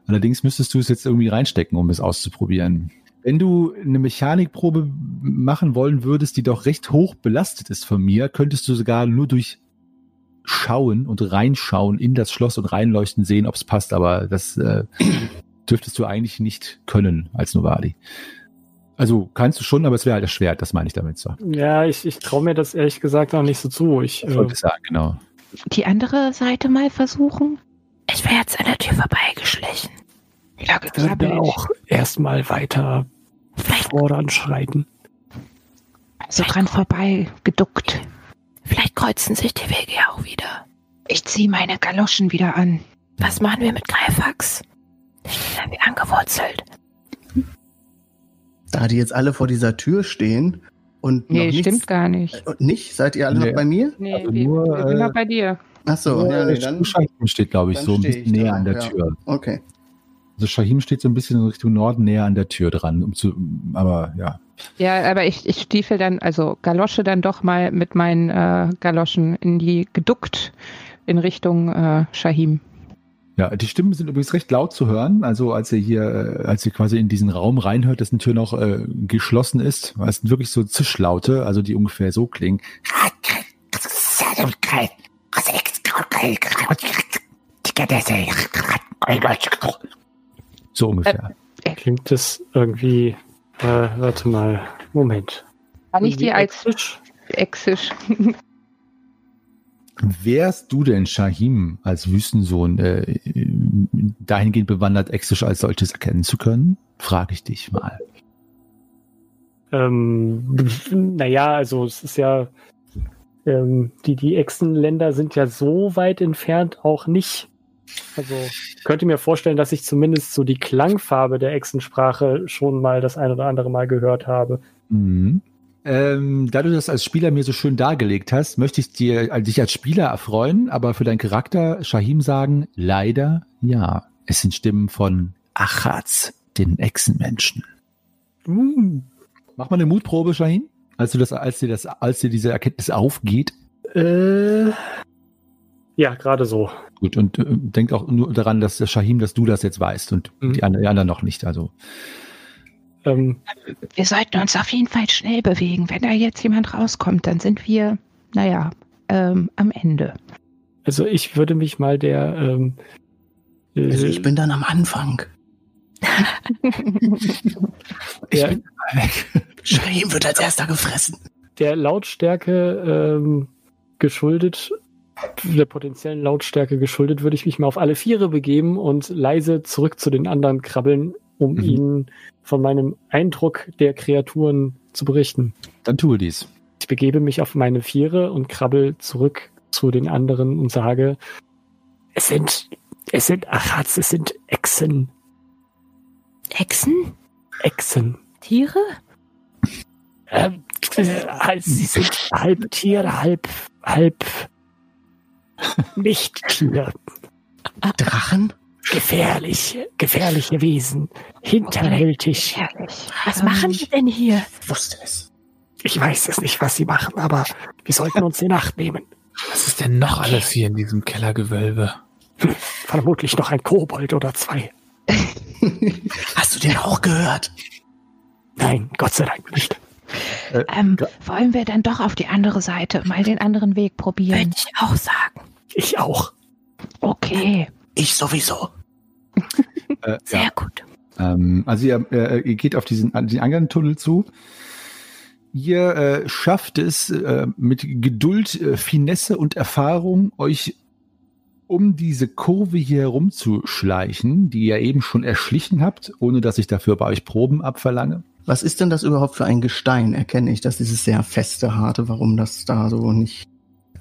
Allerdings müsstest du es jetzt irgendwie reinstecken, um es auszuprobieren. Wenn du eine Mechanikprobe machen wollen würdest, die doch recht hoch belastet ist von mir, könntest du sogar nur durch schauen und reinschauen in das Schloss und reinleuchten, sehen, ob es passt. Aber das äh, dürftest du eigentlich nicht können als Novadi. Also kannst du schon, aber es wäre halt das Schwert, das meine ich damit. So. Ja, ich, ich traue mir das ehrlich gesagt auch nicht so zu. Ich, Das äh, wollte ich sagen, genau. Die andere Seite mal versuchen? Ich wäre jetzt an der Tür vorbeigeschlichen. Ja, Ich würde auch erstmal weiter Vielleicht, voranschreiten. So dran vorbei, geduckt. Vielleicht kreuzen sich die Wege ja auch wieder. Ich ziehe meine Galoschen wieder an. Was machen wir mit Greifax? Da wie angewurzelt. Da die jetzt alle vor dieser Tür stehen und Nee, noch nichts, stimmt gar nicht. Äh, Nicht? Seid ihr alle Nee. noch bei mir? Nee, Also wir, nur, wir sind äh, noch bei dir. Achso, ja, nee, dann. Steht, glaube ich, so ein bisschen ich näher da, an der ja. Tür. Okay. Also Shahim steht so ein bisschen in Richtung Norden näher an der Tür dran, um zu, aber ja. Ja, aber ich, ich stiefel dann, also galosche dann doch mal mit meinen äh, Galoschen in die geduckt in Richtung äh, Shahim. Ja, die Stimmen sind übrigens recht laut zu hören. Also als ihr hier, äh, als ihr quasi in diesen Raum reinhört, dessen Tür noch äh, geschlossen ist, es sind wirklich so Zischlaute, also die ungefähr so klingen. So ungefähr. klingt das irgendwie. Äh, warte mal. Moment. Kann ich dir als Exisch? Exisch. Wärst du denn, Shahim, als Wüstensohn äh, dahingehend bewandert, Exisch als solches erkennen zu können? Frage ich dich mal. Ähm, naja, also es ist ja, ähm, die, die Echsenländer sind ja so weit entfernt auch nicht. Also könnte mir vorstellen, dass ich zumindest so die Klangfarbe der Echsensprache schon mal das ein oder andere Mal gehört habe. Mhm. Ähm, da du das als Spieler mir so schön dargelegt hast, möchte ich dir äh, dich als Spieler erfreuen, aber für deinen Charakter Shahim sagen, leider ja. Es sind Stimmen von Achatz, den Echsenmenschen. Mm. Mach mal eine Mutprobe, Shahim. Als du das, als dir das, als dir diese Erkenntnis aufgeht. Äh, ja, gerade so. Gut, und äh, denk auch nur daran, dass der Shahim, dass du das jetzt weißt und Mhm. die, anderen, die anderen noch nicht. Also Ähm, Wir sollten uns auf jeden Fall schnell bewegen. Wenn da jetzt jemand rauskommt, dann sind wir, naja, ähm, am Ende. also ich würde mich mal der ähm, äh, Also ich bin dann am Anfang. Ich bin Shahim wird als erster gefressen. der Lautstärke ähm, geschuldet, der potenziellen Lautstärke geschuldet, würde ich mich mal auf alle Viere begeben und leise zurück zu den anderen krabbeln, um Mhm. ihnen von meinem Eindruck der Kreaturen zu berichten. dann tue dies. Ich begebe mich auf meine Viere und krabbel zurück zu den anderen und sage, Es sind, es sind Achats, es sind Echsen, Echsen? Echsen. Tiere? Ähm, äh, sie sind halb Tiere, halb, halb nicht Tier. Drachen? Gefährlich, gefährliche Wesen, hinterhältig. Herrlich. Was machen die denn hier? Ich wusste es. Ich weiß es nicht, was sie machen, aber wir sollten uns in Acht nehmen. Was ist denn noch alles hier in diesem Kellergewölbe? Vermutlich noch ein Kobold oder zwei. Hast du den auch gehört? Nein, Gott sei Dank nicht. Ähm, wollen wir dann doch auf die andere Seite mal den anderen Weg Würde probieren? ich auch sagen. Ich auch. Okay. Ich sowieso. Äh, Sehr ja. gut. Ähm, also ihr, äh, ihr geht auf diesen anderen Tunnel zu. Ihr äh, schafft es äh, mit Geduld, äh, Finesse und Erfahrung, euch um diese Kurve hier herumzuschleichen, die ihr eben schon erschlichen habt, ohne dass ich dafür bei euch Proben abverlange. Was ist denn das überhaupt für ein Gestein? Erkenne ich, dass dieses sehr feste, harte, warum das da so nicht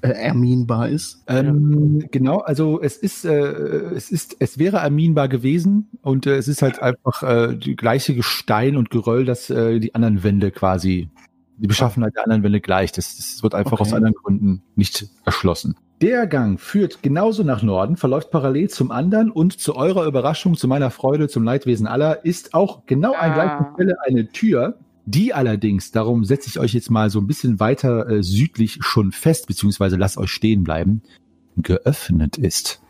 äh, erminbar ist? Ähm, Genau, also es ist, äh, es ist, es wäre erminbar gewesen und äh, es ist halt einfach äh, die gleiche Gestein und Geröll, das äh, die anderen Wände quasi, die Beschaffenheit der anderen Wände gleicht. Das, das wird einfach Okay. aus anderen Gründen nicht erschlossen. Der Gang führt genauso nach Norden, verläuft parallel zum anderen und zu eurer Überraschung, zu meiner Freude, zum Leidwesen aller, ist auch genau an Ah. gleicher Stelle eine Tür, die allerdings, darum setze ich euch jetzt mal so ein bisschen weiter äh, südlich schon fest, beziehungsweise lasst euch stehen bleiben, geöffnet ist.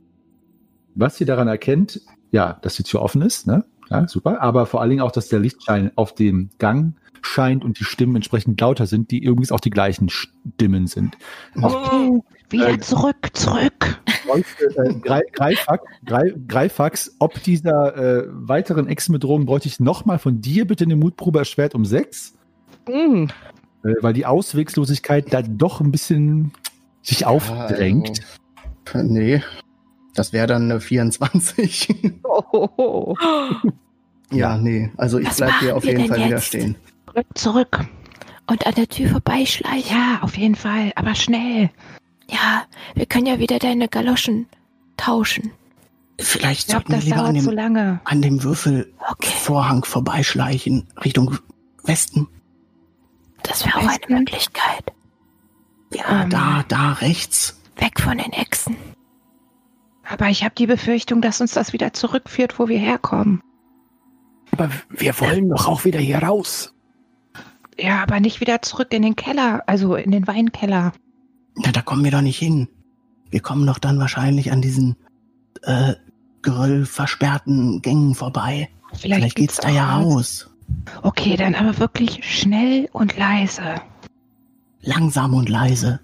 Was ihr daran erkennt, ja, dass die Tür offen ist, ne? Ja, super. Aber vor allen Dingen auch, dass der Lichtschein auf dem Gang scheint und die Stimmen entsprechend lauter sind, die übrigens auch die gleichen Stimmen sind. Auf, Wieder Äh, zurück, zurück. äh, Grei- Greifax, Grei- Greifax, ob dieser äh, weiteren Echsenbedrohung bräuchte ich nochmal von dir bitte eine Mutprobe erschwert um sechs, Mm. äh, weil die Auswegslosigkeit da doch ein bisschen sich aufdrängt. Also, nee. Das wäre dann eine 24. Oh, oh, oh. ja, nee. Also ich Was bleib hier auf jeden Fall wieder stehen. Zurück, zurück. Und an der Tür vorbeischleichen. Ja, auf jeden Fall, aber schnell. Ja, wir können ja wieder deine Galoschen tauschen. Vielleicht Ich glaube, sollten wir lieber an dem, lange. an dem Würfelvorhang Okay, vorbeischleichen. Richtung Westen. das wäre auch eine? Möglichkeit. Ja, Ähm. da, da rechts. Weg von den Echsen. Aber ich habe die Befürchtung, dass uns das wieder zurückführt, wo wir herkommen. Aber wir wollen doch auch wieder hier raus. Ja, aber nicht wieder zurück in den Keller, also in den Weinkeller. Na, da kommen wir doch nicht hin. Wir kommen doch dann wahrscheinlich an diesen äh, geröllversperrten Gängen vorbei. Vielleicht, geht's da ja raus. Okay, dann aber wirklich schnell und leise. Langsam und leise.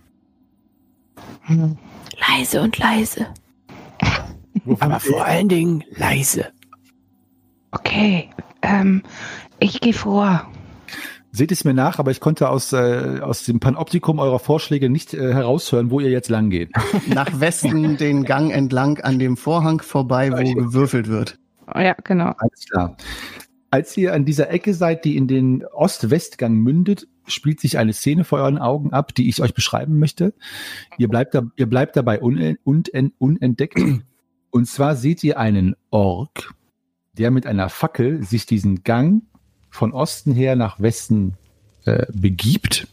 Hm. Leise und leise. Aber vor allen Dingen leise. Okay, ähm, ich gehe vor. Seht es mir nach, aber ich konnte aus, äh, aus dem Panoptikum eurer Vorschläge nicht äh, heraushören, wo ihr jetzt lang geht. Nach Westen den Gang entlang an dem Vorhang vorbei, wo gewürfelt wird. Oh, ja, genau. Alles klar. Als ihr an dieser Ecke seid, die in den Ost-West-Gang mündet, spielt sich eine Szene vor euren Augen ab, die ich euch beschreiben möchte. Ihr bleibt, da, ihr bleibt dabei un, un, unentdeckt. Und zwar seht ihr einen Ork, der mit einer Fackel sich diesen Gang von Osten her nach Westen äh, begibt.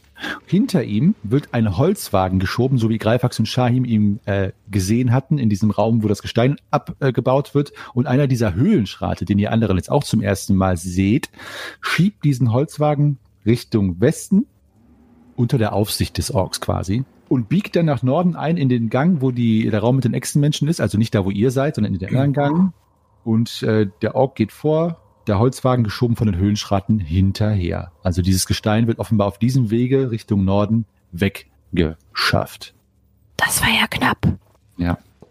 Hinter ihm wird ein Holzwagen geschoben, so wie Greifax und Shahim ihn äh, gesehen hatten, in diesem Raum, wo das Gestein abgebaut wird. Und einer dieser Höhlenschrate, den ihr anderen jetzt auch zum ersten Mal seht, schiebt diesen Holzwagen Richtung Westen unter der Aufsicht des Orks quasi und biegt dann nach Norden ein in den Gang, wo die, der Raum mit den Echsenmenschen ist, also nicht da, wo ihr seid, sondern in den anderen Gang. Und äh, der Ork geht vor, der Holzwagen geschoben von den Höhlenschratten hinterher. Also dieses Gestein wird offenbar auf diesem Wege Richtung Norden weggeschafft. Das war ja knapp.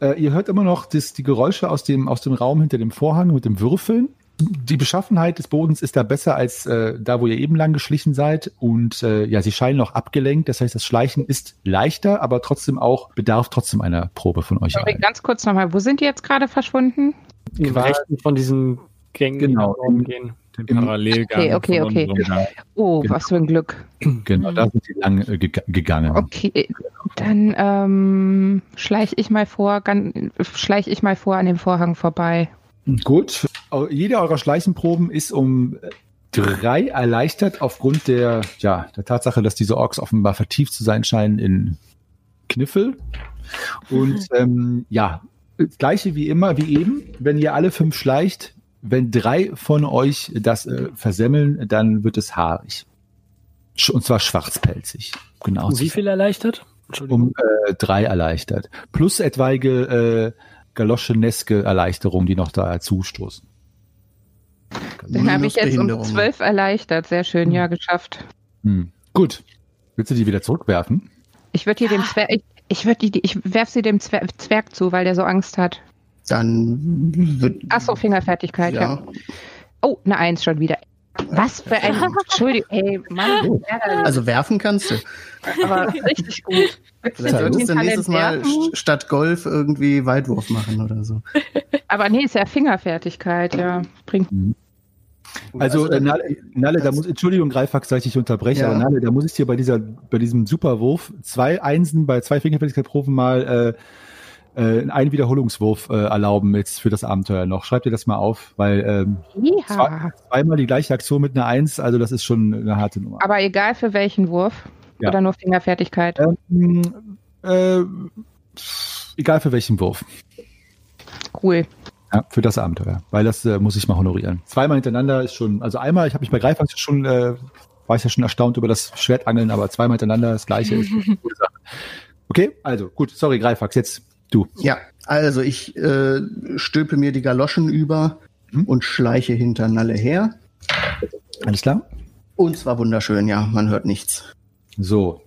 Äh, ihr hört immer noch das, die Geräusche aus dem, aus dem Raum hinter dem Vorhang mit dem Würfeln. Die Beschaffenheit des Bodens ist da besser als äh, da, wo ihr eben lang geschlichen seid. Und äh, ja, sie scheinen noch abgelenkt. Das heißt, das Schleichen ist leichter, aber trotzdem auch, bedarf trotzdem einer Probe von euch Sorry, allen. ganz kurz nochmal, wo sind die jetzt gerade verschwunden? Im Rechten von diesen Gängen, Genau, gehen. Den Im- Parallelgang Okay, okay, okay. Oh, Genau. was für ein Glück. Genau, da sind sie lang äh, geg gegangen. Okay, dann ähm, schleich ich mal vor, ganz, schleich ich mal vor an dem Vorhang vorbei. Gut. Jede eurer Schleichenproben ist um äh, drei erleichtert aufgrund der, ja, der Tatsache, dass diese Orks offenbar vertieft zu sein scheinen in Kniffel. Und ähm, ja, das gleiche wie immer, wie eben, wenn ihr alle fünf schleicht, wenn drei von euch das äh, versemmeln, dann wird es haarig. Sch- Und zwar schwarzpelzig. Genau. Um wie viel erleichtert? Um äh, drei erleichtert. Plus etwaige äh, galoscheneske Erleichterungen, die noch da zustoßen. Den habe ich jetzt um zwölf erleichtert. Sehr schön, ja, geschafft. Hm. Gut. Willst du die wieder zurückwerfen? Ich würde die dem Zwerg, ich, ich würde die, ich werf sie dem Zwer Zwerg zu, weil der so Angst hat. Dann wird. Ach so, Fingerfertigkeit, ja. ja. Oh, eine Eins schon wieder. Was für ein, Entschuldigung, ey, Mann, ärgerlich, Also werfen kannst du. aber richtig gut. Vielleicht Ja, solltest du Talent nächstes Mal werfen? st- statt Golf irgendwie Weitwurf machen oder so. Aber nee, ist ja Fingerfertigkeit, ja. Bringt. Also, äh, dann- Nalle, Nalle, da muss, Entschuldigung, Greifax, dass ich dich unterbreche, Ja. aber Nalle, da muss ich dir bei dieser, bei diesem Superwurf zwei Einsen bei zwei Fingerfertigkeitsproben mal äh, äh, einen Wiederholungswurf äh, erlauben jetzt für das Abenteuer noch. Schreib dir das mal auf, weil ähm, Ja. zweimal die gleiche Aktion mit einer Eins, also das ist schon eine harte Nummer. Aber egal für welchen Wurf. Ja. Oder nur Fingerfertigkeit. Ähm, äh, egal für welchen Wurf. Cool. Ja, für das Abenteuer. Weil das äh, muss ich mal honorieren. Zweimal hintereinander ist schon, also einmal, ich habe mich bei Greifax schon, äh, war ich ja schon erstaunt über das Schwertangeln, aber zweimal hintereinander das gleiche ist eine gute Sache. Okay, also gut, sorry, Greifax, jetzt du. Ja, also ich äh, stülpe mir die Galoschen über Mhm. und schleiche hinter Nalle her. Alles klar? Und zwar wunderschön, ja, man hört nichts. So.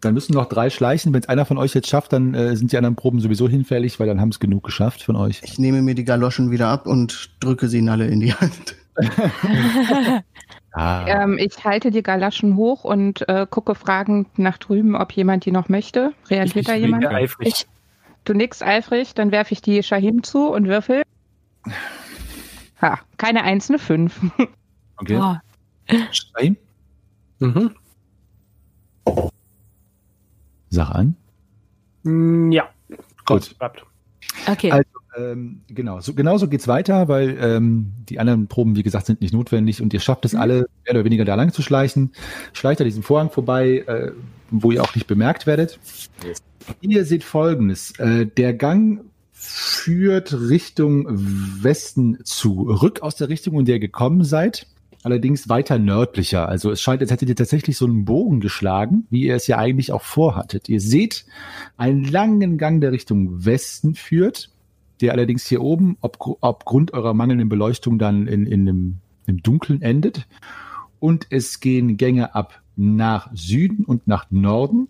Dann müssen noch drei schleichen. Wenn es einer von euch jetzt schafft, dann äh, sind die anderen Proben sowieso hinfällig, weil dann haben es genug geschafft von euch. Ich nehme mir die Galoschen wieder ab und drücke sie Nalle in die Hand. Ah, Ähm, ich halte die Galaschen hoch und äh, gucke fragend nach drüben, ob jemand die noch möchte. Reagiert da Ich jemand? winke eifrig. Du nix eifrig, dann werfe ich die Shahim zu und würfel. Ha, keine einzelne fünf. okay. Oh, Stein, Mhm. sag an. Mm, Ja. Gut. Klappt. okay. Also, ähm, genau, so, genau so geht's weiter, weil ähm, die anderen Proben, wie gesagt, sind nicht notwendig und ihr schafft es alle, mehr oder weniger da lang zu schleichen. Schleicht an diesem Vorhang vorbei, äh, wo ihr auch nicht bemerkt werdet. Ihr seht folgendes. Äh, der Gang führt Richtung Westen zurück aus der Richtung, in der ihr gekommen seid. Allerdings weiter nördlicher. Also es scheint, als hättet ihr tatsächlich so einen Bogen geschlagen, wie ihr es ja eigentlich auch vorhattet. Ihr seht einen langen Gang, der Richtung Westen führt, der allerdings hier oben, ob, aufgrund eurer mangelnden Beleuchtung, dann in, in dem, im Dunkeln endet. Und es gehen Gänge ab nach Süden und nach Norden.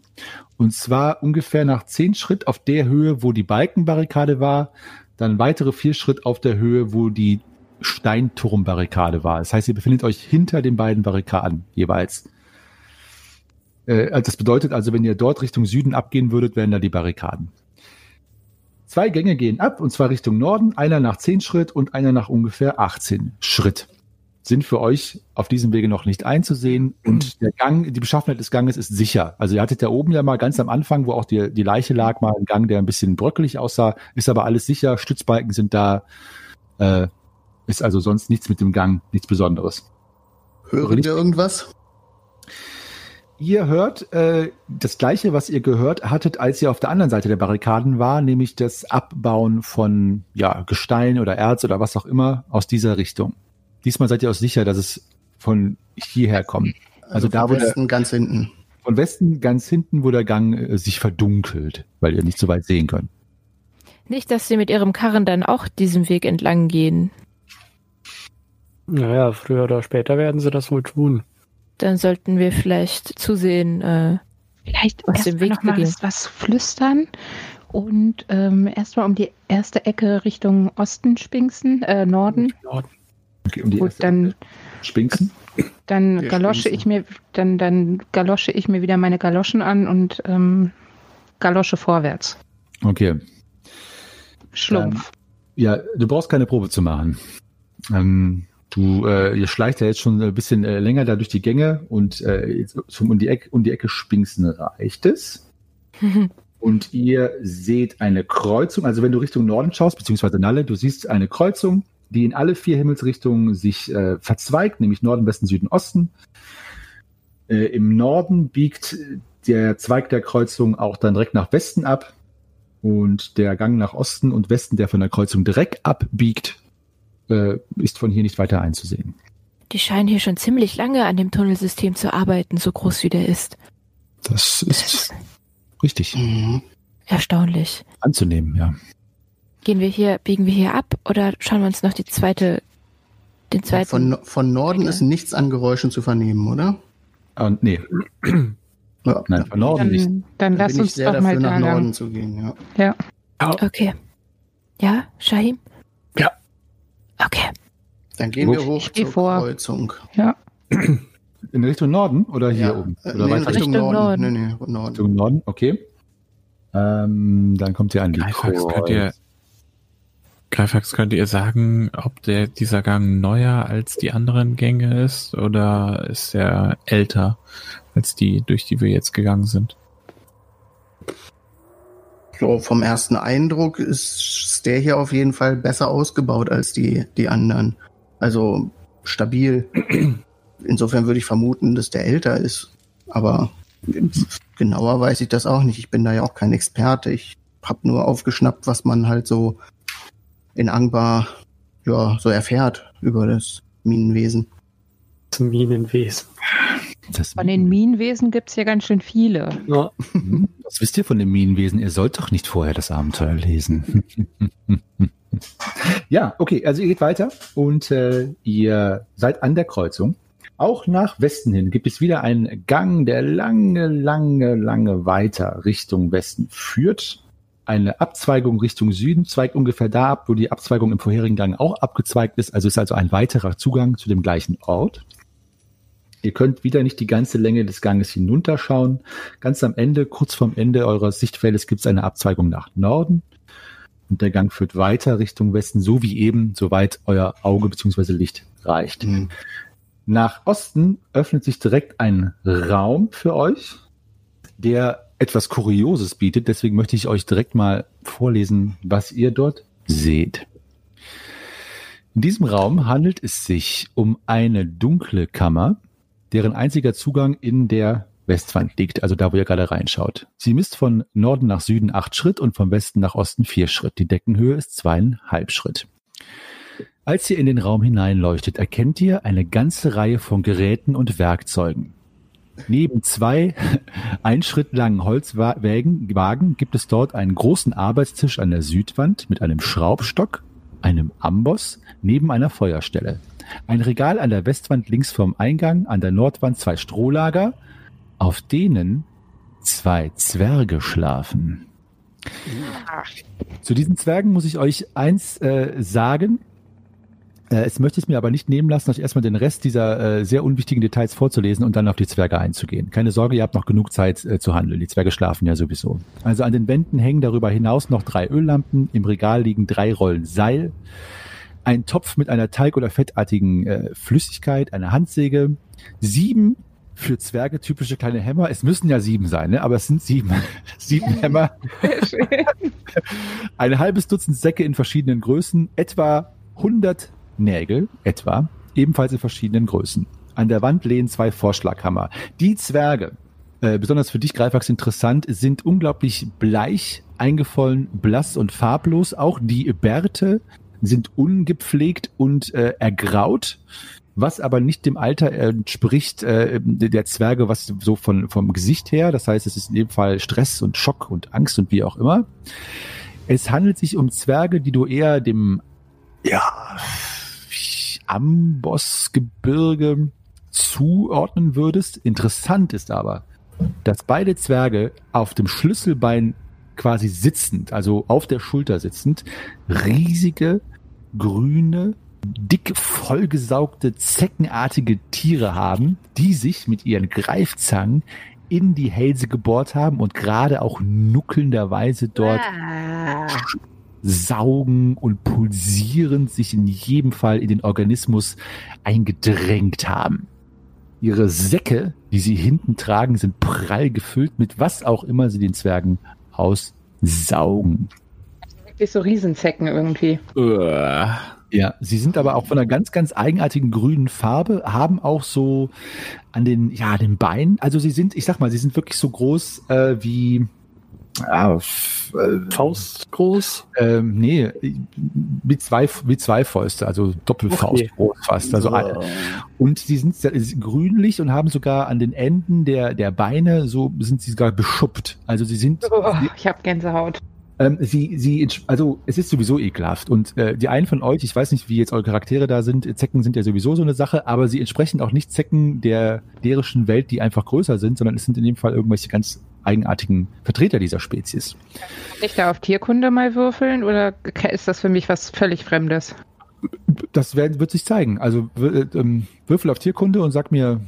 Und zwar ungefähr nach zehn Schritt auf der Höhe, wo die Balkenbarrikade war. Dann weitere vier Schritt auf der Höhe, wo die Steinturmbarrikade war. Das heißt, ihr befindet euch hinter den beiden Barrikaden jeweils. Äh, also das bedeutet also, wenn ihr dort Richtung Süden abgehen würdet, wären da die Barrikaden. Zwei Gänge gehen ab, und zwar Richtung Norden, einer nach 10 Schritt und einer nach ungefähr 18 Schritt. Sind für euch auf diesem Wege noch nicht einzusehen und der Gang, die Beschaffenheit des Ganges ist sicher. Also ihr hattet da oben ja mal ganz am Anfang, wo auch die, die Leiche lag, mal einen Gang, der ein bisschen bröckelig aussah, ist aber alles sicher, Stützbalken sind da, äh, ist also sonst nichts mit dem Gang, nichts Besonderes. Hören wir irgendwas? Ihr hört äh, das gleiche, was ihr gehört hattet, als ihr auf der anderen Seite der Barrikaden war, nämlich das Abbauen von ja, Gestein oder Erz oder was auch immer aus dieser Richtung. Diesmal seid ihr auch sicher, dass es von hierher kommt. Also da, vom wo der- Westen ganz hinten. Von Westen ganz hinten, wo der Gang äh, sich verdunkelt, weil ihr nicht so weit sehen könnt. Nicht, dass sie mit ihrem Karren dann auch diesen Weg entlang gehen. Naja, früher oder später werden sie das wohl tun. Dann sollten wir vielleicht zusehen. Äh, Vielleicht Aus dem Weg noch mal was flüstern und ähm, erstmal um die erste Ecke Richtung Osten spinksen, äh, Norden. Norden. Okay, um die Gut, erste dann, Spinksen. dann Wir galosche spinksen. ich mir, dann, dann galosche ich mir wieder meine Galoschen an und ähm, galosche vorwärts. Okay. Schlumpf. Ja, du brauchst keine Probe zu machen. Ähm, du, äh, ihr schleicht ja jetzt schon ein bisschen äh, länger da durch die Gänge und äh, jetzt zum um die Ecke, um die Ecke Spinksen reicht es. Und ihr seht eine Kreuzung, also wenn du Richtung Norden schaust, beziehungsweise Nalle, du siehst eine Kreuzung, die in alle vier Himmelsrichtungen sich äh, verzweigt, nämlich Norden, Westen, Süden, Osten. Äh, Im Norden biegt der Zweig der Kreuzung auch dann direkt nach Westen ab und der Gang nach Osten und Westen, der von der Kreuzung direkt abbiegt, äh, ist von hier nicht weiter einzusehen. die scheinen hier schon ziemlich lange an dem Tunnelsystem zu arbeiten, so groß wie der ist. Das ist richtig Mhm. Erstaunlich. anzunehmen, ja. Gehen wir hier, biegen wir hier ab oder schauen wir uns noch die zweite, den zweiten. Von, von Norden Ecke. ist nichts an Geräuschen zu vernehmen, oder? Und nee, Ja, nein, von Norden nicht. Dann, dann Dann lass bin ich uns sehr doch mal nach Norden lang. zu gehen, ja. Ja. okay. Ja, Shahim? Ja. Okay. Dann gehen Gut. wir hoch zur vor. Kreuzung. In Richtung Norden oder hier ja. oben? Äh, Oder nee, in weiter Richtung Richtung Norden. Norden. Nee, nee, Norden. Richtung Norden? Okay. Ähm, dann kommt ihr an die Greifax, könnt ihr, Greifax, könnt ihr sagen, ob der, dieser Gang neuer als die anderen Gänge ist oder ist er älter als die, durch die wir jetzt gegangen sind? So, vom ersten Eindruck ist der hier auf jeden Fall besser ausgebaut als die, die anderen. Also stabil. Insofern würde ich vermuten, dass der älter ist. Aber genauer weiß ich das auch nicht. Ich bin da ja auch kein Experte. Ich habe nur aufgeschnappt, was man halt so in Angbar ja, so erfährt über das Minenwesen. Zum Minenwesen. Das, Von den Minenwesen gibt's hier ganz schön viele. Ja. Was wisst ihr von dem Minenwesen? Ihr sollt doch nicht vorher das Abenteuer lesen. ja, okay, also ihr geht weiter und äh, ihr seid an der Kreuzung. Auch nach Westen hin gibt es wieder einen Gang, der lange, lange, lange weiter Richtung Westen führt. Eine Abzweigung Richtung Süden zweigt ungefähr da ab, wo die Abzweigung im vorherigen Gang auch abgezweigt ist. Also ist also ein weiterer Zugang zu dem gleichen Ort. Ihr könnt wieder nicht die ganze Länge des Ganges hinunterschauen. Ganz am Ende, kurz vorm Ende eures Sichtfeldes, gibt es eine Abzweigung nach Norden. Und der Gang führt weiter Richtung Westen, so wie eben, soweit euer Auge bzw. Licht reicht. Mhm. Nach Osten öffnet sich direkt ein Raum für euch, der etwas Kurioses bietet. Deswegen möchte ich euch direkt mal vorlesen, was ihr dort seht. In diesem Raum handelt es sich um eine dunkle Kammer, deren einziger Zugang in der Westwand liegt, also da, wo ihr gerade reinschaut. Sie misst von Norden nach Süden acht Schritt und vom Westen nach Osten vier Schritt. Die Deckenhöhe ist zweieinhalb Schritt. Als ihr in den Raum hineinleuchtet, erkennt ihr eine ganze Reihe von Geräten und Werkzeugen. Neben zwei ein Schritt langen Holzwagen Wagen gibt es dort einen großen Arbeitstisch an der Südwand mit einem Schraubstock, einem Amboss neben einer Feuerstelle. Ein Regal an der Westwand links vom Eingang, an der Nordwand zwei Strohlager, auf denen zwei Zwerge schlafen. Zu diesen Zwergen muss ich euch eins äh, sagen. Äh, jetzt möchte ich mir aber nicht nehmen lassen, euch erstmal den Rest dieser äh, sehr unwichtigen Details vorzulesen und dann auf die Zwerge einzugehen. Keine Sorge, ihr habt noch genug Zeit äh, zu handeln. Die Zwerge schlafen ja sowieso. Also an den Wänden hängen darüber hinaus noch drei Öllampen. Im Regal liegen drei Rollen Seil. Ein Topf mit einer teig- oder fettartigen äh, Flüssigkeit, eine Handsäge, sieben für Zwerge typische kleine Hämmer. Es müssen ja sieben sein, ne? aber es sind sieben. sieben Hämmer. Ein halbes Dutzend Säcke in verschiedenen Größen, etwa 100 Nägel, etwa, ebenfalls in verschiedenen Größen. An der Wand lehnen zwei Vorschlaghammer. Die Zwerge, äh, besonders für dich, Greifax, interessant, sind unglaublich bleich, eingefollen, blass und farblos. Auch die Bärte sind ungepflegt und äh, ergraut was aber nicht dem Alter entspricht äh, der Zwerge, was so von vom Gesicht her. Das heißt, es ist in dem Fall Stress und Schock und Angst und wie auch immer. Es handelt sich um Zwerge, die du eher dem ja Ambossgebirge zuordnen würdest. Interessant ist aber, dass beide Zwerge auf dem Schlüsselbein quasi sitzend, also auf der Schulter sitzend, riesige grüne dick vollgesaugte, zeckenartige Tiere haben, die sich mit ihren Greifzangen in die Hälse gebohrt haben und gerade auch nuckelnderweise dort saugen und pulsierend sich in jedem Fall in den Organismus eingedrängt haben. Ihre Säcke, die sie hinten tragen, sind prall gefüllt mit was auch immer sie den Zwergen aussaugen. Wirklich so Riesenzecken irgendwie. Uah. Ja, sie sind aber auch von einer ganz, ganz eigenartigen grünen Farbe, haben auch so an den, ja, den Beinen, also sie sind, ich sag mal, sie sind wirklich so groß äh, wie, ja, f- äh, Faust groß. ähm, nee, wie zwei, wie zwei Fäuste, also Doppelfaust Okay. groß fast. Also, ein- und sie sind grünlich und haben sogar an den Enden der, der Beine so sind sie sogar beschuppt. Also sie sind, Oh, ich habe Gänsehaut. ähm, sie, sie, also es ist sowieso ekelhaft. Und äh, die einen von euch, ich weiß nicht, wie jetzt eure Charaktere da sind, Zecken sind ja sowieso so eine Sache, aber sie entsprechen auch nicht Zecken der derischen Welt, die einfach größer sind, sondern es sind in dem Fall irgendwelche ganz eigenartigen Vertreter dieser Spezies. Kann ich da auf Tierkunde mal würfeln oder ist das für mich was völlig Fremdes? Das werd, wird sich zeigen. Also äh, ähm, Würfel auf Tierkunde und sag mir,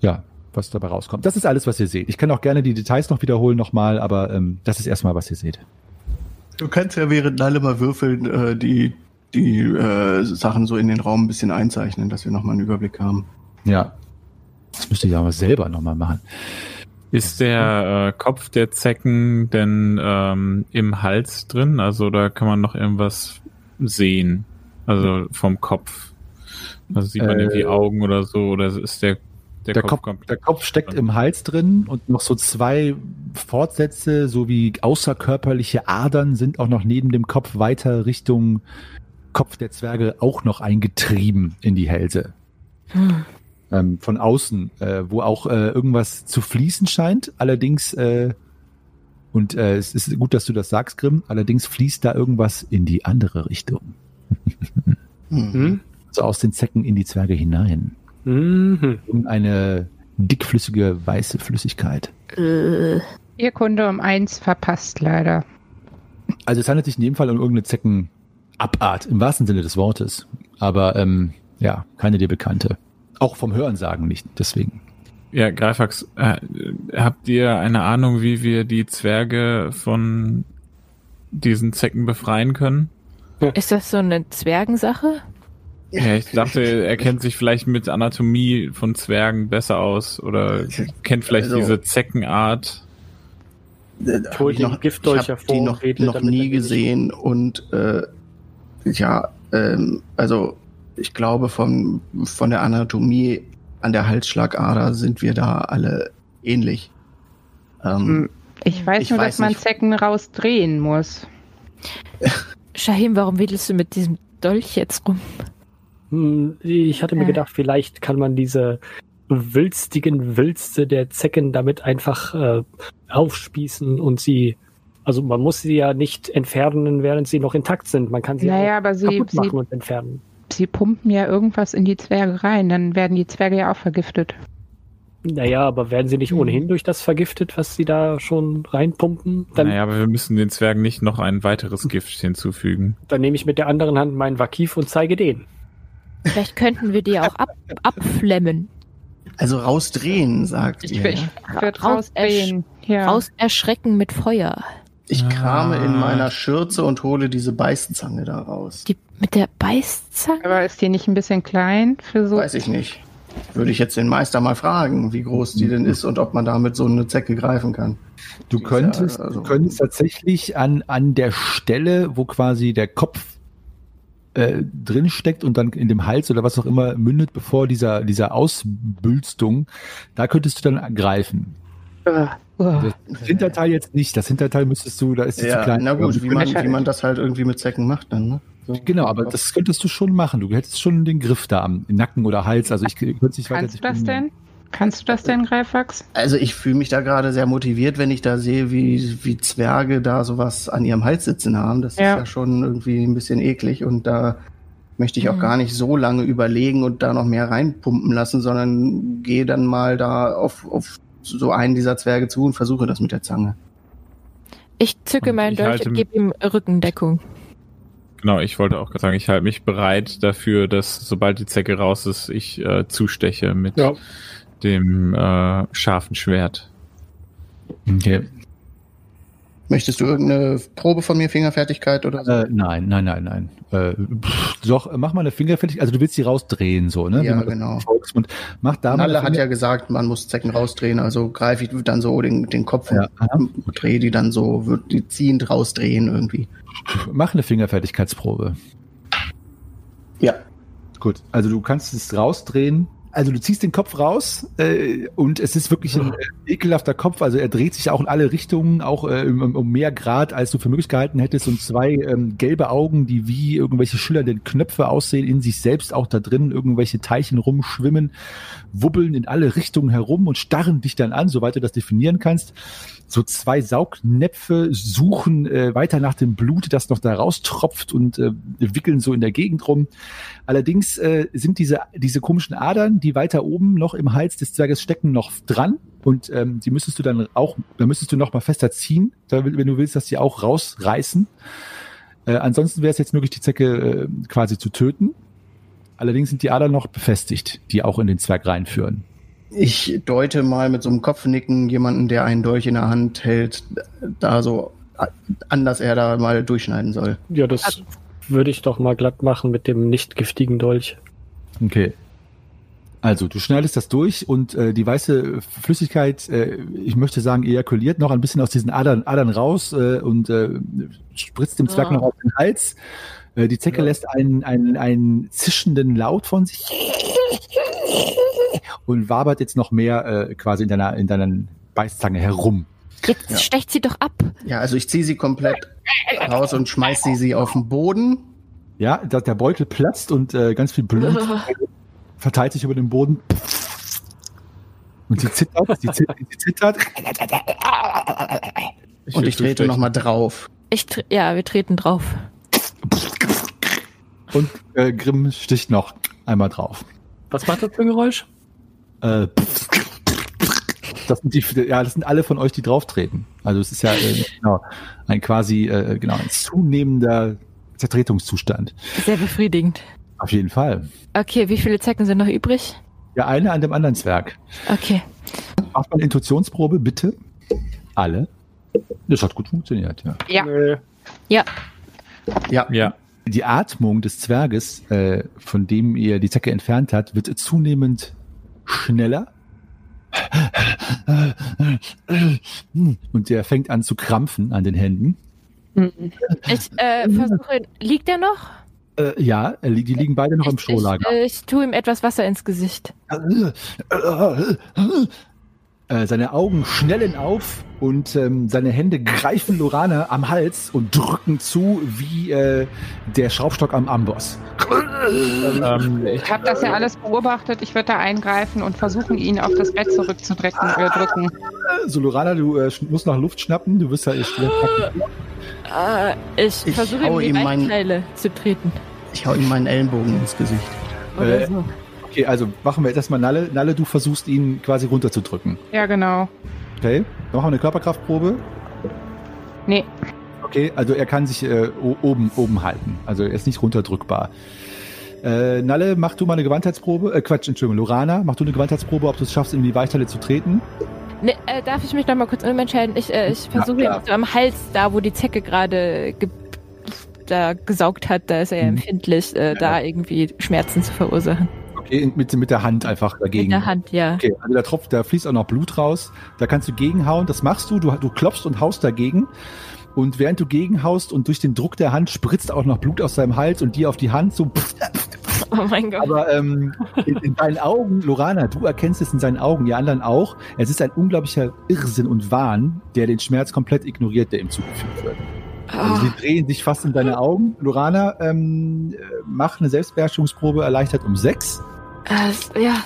ja, was dabei rauskommt. Das ist alles, was ihr seht. Ich kann auch gerne die Details noch wiederholen nochmal, aber ähm, das ist erstmal, was ihr seht. Du kannst ja während alle mal würfeln, äh, die, die äh, Sachen so in den Raum ein bisschen einzeichnen, dass wir nochmal einen Überblick haben. Ja. Das müsste ich aber selber nochmal machen. Ist der äh, Kopf der Zecken denn ähm, im Hals drin? Also da kann man noch irgendwas sehen? Also vom Kopf. Also sieht man Äh, irgendwie Augen oder so? Oder ist der, der, Der Kopf, Kopf, komplett? der Kopf steckt im Hals drin und noch so zwei Fortsätze sowie außerkörperliche Adern sind auch noch neben dem Kopf weiter Richtung Kopf der Zwerge auch noch eingetrieben in die Hälse. Ähm, von außen, äh, wo auch äh, irgendwas zu fließen scheint. Allerdings, äh, und äh, es ist gut, dass du das sagst, Grimm, allerdings fließt da irgendwas in die andere Richtung. Hm. Hm? So aus den Zecken in die Zwerge hinein. Mhm. um eine dickflüssige weiße Flüssigkeit. Äh, Ihr Kunde um eins verpasst leider. Also es handelt sich in dem Fall um irgendeine Zeckenabart, im wahrsten Sinne des Wortes. Aber ähm, ja, keine dir bekannte. Auch vom Hörensagen nicht, deswegen. Ja, Greifax, äh, habt ihr eine Ahnung, wie wir die Zwerge von diesen Zecken befreien können? ist das so eine Zwergensache? Ja, ich dachte, er kennt sich vielleicht mit Anatomie von Zwergen besser aus oder kennt vielleicht Also- diese Zeckenart. Äh, Ich hol hab den Giftdolch ich hervor die noch, noch nie gesehen und äh, ja, ähm, also ich glaube von, von der Anatomie an der Halsschlagader sind wir da alle ähnlich. Ähm, Hm, Ich weiß Ich nur, weiß dass man nicht. Zecken rausdrehen muss. Shahim, warum wedelst du mit diesem Dolch jetzt rum? Hm, Ich hatte mir Äh. gedacht, vielleicht kann man diese wülstigen Wülste der Zecken damit einfach äh, aufspießen und sie, also man muss sie ja nicht entfernen, während sie noch intakt sind. Man kann sie Naja, auch aber sie, kaputt sie, machen und entfernen. Sie pumpen ja irgendwas in die Zwerge rein, dann werden die Zwerge ja auch vergiftet. Naja, aber werden sie nicht Hm. ohnehin durch das vergiftet, was sie da schon reinpumpen? Dann, naja, aber wir müssen den Zwergen nicht noch ein weiteres Gift hinzufügen. dann nehme ich mit der anderen Hand meinen Vakif und zeige den. Vielleicht könnten wir die auch ab, abflemmen. also rausdrehen, sagt Ich, ihr. ich ja? würde Raus- rausdrehen. Ja. Raus erschrecken mit Feuer. Ich krame in Ah. meiner Schürze und hole diese Beißzange da raus. Die mit der Beißzange? Aber ist die nicht ein bisschen klein für so? Weiß ich nicht. Würde ich jetzt den Meister mal fragen, wie groß die denn ist und ob man damit so eine Zecke greifen kann. Du Die ist könntest, ja, also- du könntest tatsächlich an, an der Stelle, wo quasi der Kopf äh, drin steckt und dann in dem Hals oder was auch immer mündet, bevor dieser, dieser Ausbülstung, da könntest du dann greifen. Das Hinterteil jetzt nicht. Das Hinterteil müsstest du, da ist sie zu Ja, klein. na gut, wie man, wie man das halt irgendwie mit Zecken macht dann, ne? So. Genau, aber das könntest du schon machen. Du hättest schon den Griff da am Nacken oder Hals. Also ich könnte es nicht weiter Kannst du das denn? Kannst du das denn, Greifax? Also ich fühle mich da gerade sehr motiviert, wenn ich da sehe, wie, wie Zwerge da sowas an ihrem Hals sitzen haben. Das Ja. ist ja schon irgendwie ein bisschen eklig und da möchte ich auch Mhm. gar nicht so lange überlegen und da noch mehr reinpumpen lassen, sondern gehe dann mal da auf, auf so einen dieser Zwerge zu und versuche das mit der Zange. Ich zücke Und meinen ich Dolch und gebe ihm Rückendeckung. Genau, ich wollte auch gerade sagen, ich halte mich bereit dafür, dass sobald die Zecke raus ist, ich äh, zusteche mit Ja. dem äh, scharfen Schwert. Okay. Möchtest du irgendeine Probe von mir, Fingerfertigkeit oder so? Äh, nein, nein, nein, nein. Äh, pff, doch, mach mal eine Fingerfertigkeit. Also du willst sie rausdrehen, so, ne? Ja, genau. Volksmund Mach da. Nalle hat ja gesagt, man muss Zecken rausdrehen, also greife ich dann so den, den Kopf Ja, und drehe die dann so, wird die ziehend rausdrehen irgendwie. Mach eine Fingerfertigkeitsprobe. Ja. Gut, also du kannst es rausdrehen. Also du ziehst den Kopf raus äh, und es ist wirklich ein äh, ekelhafter Kopf. Also er dreht sich auch in alle Richtungen, auch äh, um, um mehr Grad, als du für möglich gehalten hättest. Und zwei ähm, gelbe Augen, die wie irgendwelche schillernden Knöpfe aussehen, in sich selbst auch da drin irgendwelche Teilchen rumschwimmen, wubbeln in alle Richtungen herum und starren dich dann an, soweit du das definieren kannst. So zwei Saugnäpfe suchen äh, weiter nach dem Blut, das noch da raustropft und äh, wickeln so in der Gegend rum. Allerdings äh, sind diese, diese komischen Adern, die weiter oben noch im Hals des Zwerges stecken, noch dran. Und ähm, die müsstest du dann auch, da müsstest du noch mal fester ziehen, wenn du willst, dass die auch rausreißen. Äh, ansonsten wäre es jetzt möglich, die Zecke äh, quasi zu töten. Allerdings sind die Adern noch befestigt, die auch in den Zwerg reinführen. Ich deute mal mit so einem Kopfnicken jemanden, der einen Dolch in der Hand hält, da so an, dass er da mal durchschneiden soll. Ja, das würde ich doch mal glatt machen mit dem nicht giftigen Dolch. Okay. Also, du schneidest das durch und äh, die weiße Flüssigkeit, äh, ich möchte sagen, ejakuliert noch ein bisschen aus diesen Adern, Adern raus äh, und äh, spritzt dem Zwerg Ja. noch auf den Hals. Äh, die Zecke lässt einen, einen, einen zischenden Laut von sich und wabert jetzt noch mehr äh, quasi in deiner, in deiner Beißzange herum. Jetzt Ja. stecht sie doch ab. Ja, also ich ziehe sie komplett raus und schmeiß sie, sie auf den Boden. Ja, da, der Beutel platzt und äh, ganz viel Blut verteilt sich über den Boden. Und sie zittert, sie zittert, sie zittert. und ich trete nochmal drauf. Ich, ja, wir treten drauf. Und äh, Grimm sticht noch einmal drauf. Was macht das für ein Geräusch? Äh, das sind die, ja, das sind alle von euch, die drauftreten. Also es ist ja äh, genau, ein quasi äh, genau ein zunehmender Zertretungszustand. Sehr befriedigend. Auf jeden Fall. Okay, wie viele Zecken sind noch übrig? Ja, eine an dem anderen Zwerg. Okay. Macht mal eine Intuitionsprobe, bitte. Alle. Das hat gut funktioniert, ja. Ja. Nö. Ja. Ja. Ja. Die Atmung des Zwerges, äh, von dem ihr die Zecke entfernt hat, wird zunehmend schneller. Und der fängt an zu krampfen an den Händen. Ich äh, versuche, liegt er noch? Äh, ja, li- die liegen beide noch im Ich, Strohlager. ich, ich tue ihm etwas Wasser ins Gesicht. Äh, seine Augen schnellen auf und ähm, seine Hände greifen Lorana am Hals und drücken zu wie äh, der Schraubstock am Amboss. Ähm, ich, Ich habe das ja alles beobachtet. Ich würde da eingreifen und versuchen, ihn auf das Bett zurückzudrücken. Äh, drücken. So, Lorana, du äh, musst nach Luft schnappen. Du wirst ja echt Äh, ich, Ich versuche hau ihm Weichteile zu treten. Ich hau ihm meinen Ellenbogen ins Gesicht. Oder Äh, so. Okay, also machen wir jetzt erstmal Nalle. Nalle, du versuchst ihn quasi runterzudrücken. Ja, genau. Okay, machen wir eine Körperkraftprobe. Nee. Okay, also er kann sich äh, oben, oben halten. Also er ist nicht runterdrückbar. Äh, Nalle, mach du mal eine Gewandheitsprobe. Äh, Quatsch, Entschuldigung, Lorana, mach du eine Gewandheitsprobe, ob du es schaffst, in die Weichteile zu treten. Ne, äh, darf ich mich noch mal kurz umentscheiden? Ich, äh, ich versuche ihm so am Hals, da wo die Zecke gerade ge da gesaugt hat, da ist er ja Mhm. empfindlich, äh, da irgendwie Schmerzen zu verursachen. Okay, mit, mit der Hand einfach dagegen. Mit der Hand, ja. Okay, also da tropft, da fließt auch noch Blut raus. Da kannst du gegenhauen. Das machst du. Du, du klopfst und haust dagegen. Und während du gegenhaust und durch den Druck der Hand spritzt auch noch Blut aus seinem Hals und dir auf die Hand so. Oh mein Gott. Aber ähm, in, in deinen Augen, Lorana, du erkennst es in seinen Augen, die anderen auch. Es ist ein unglaublicher Irrsinn und Wahn, der den Schmerz komplett ignoriert, der ihm zugefügt wird. Also sie drehen sich fast in deine Augen. Lorana, ähm, äh, mach eine Selbstbeherrschungsprobe, erleichtert um sechs. Äh, ja,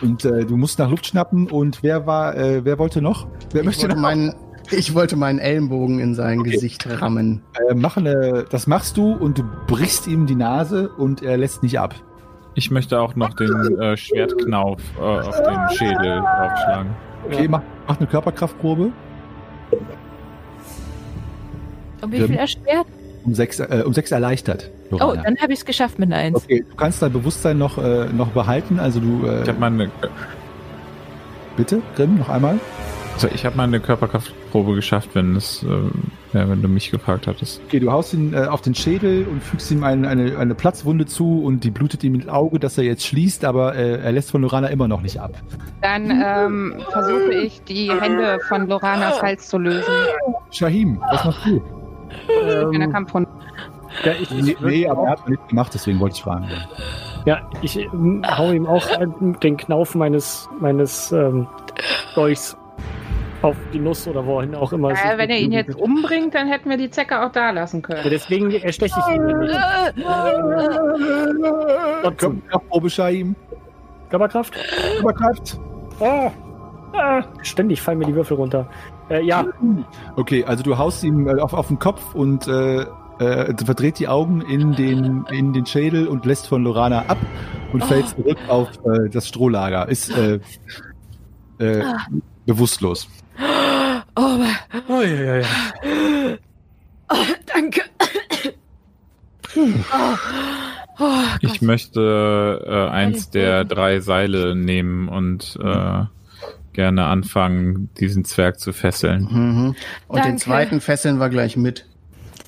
Und äh, du musst nach Luft schnappen. Und wer war, äh, wer wollte noch? Wer Ich möchte noch? meinen, ich wollte meinen Ellenbogen in sein Gesicht rammen. Äh, mach eine, das machst du und du brichst ihm die Nase und er lässt nicht ab. ich möchte auch noch den äh, Schwertknauf äh, auf den Schädel draufschlagen. Okay, mach, mach eine Körperkraftprobe. um wie Ja. viel erschwert? Um sechs, äh, um sechs erleichtert. Oh, Lorana. dann habe ich es geschafft mit einer Eins. Okay, du kannst dein Bewusstsein noch, äh, noch behalten. Also du, äh, Ich habe meine, bitte, Grimm, noch einmal. Also ich habe meine Körperkraftprobe geschafft, wenn es, äh, ja, wenn du mich gefragt hattest. Okay, du haust ihn äh, auf den Schädel und fügst ihm ein, eine, eine Platzwunde zu und die blutet ihm ins Auge, das er jetzt schließt, aber äh, er lässt von Lorana immer noch nicht ab. Dann ähm, versuche ich, die Hände von Loranas Hals zu lösen. Shahim, was machst du? In einer Ähm, Kampfrunde. ja, ich, Nee, ich nee, aber er hat nichts gemacht, deswegen wollte ich fragen. Ja, ich ähm, hau ihm auch äh, den Knauf meines, meines ähm, Dolchs auf die Nuss oder wohin auch immer. sich wenn er ihn jetzt umbringt, dann hätten wir die Zecke auch da lassen Ja, können. deswegen ersteche ich ihn ja nicht. Körperprobe, Shahim. Körperkraft? Körperkraft. Ah, ah, ständig fallen mir die Würfel runter. Äh, ja, Okay, also du haust ihm äh, auf, auf den Kopf und äh, äh, verdreht die Augen in den, in den Schädel und lässt von Lorana ab und fällt zurück auf äh, das Strohlager. Ist äh, äh, bewusstlos. Oh, oh, ja, ja, ja. oh, danke. oh, oh Ich möchte äh, eins der drei Seile nehmen und äh, gerne anfangen, diesen Zwerg zu fesseln. Mhm. Und den Danke. zweiten fesseln wir gleich mit.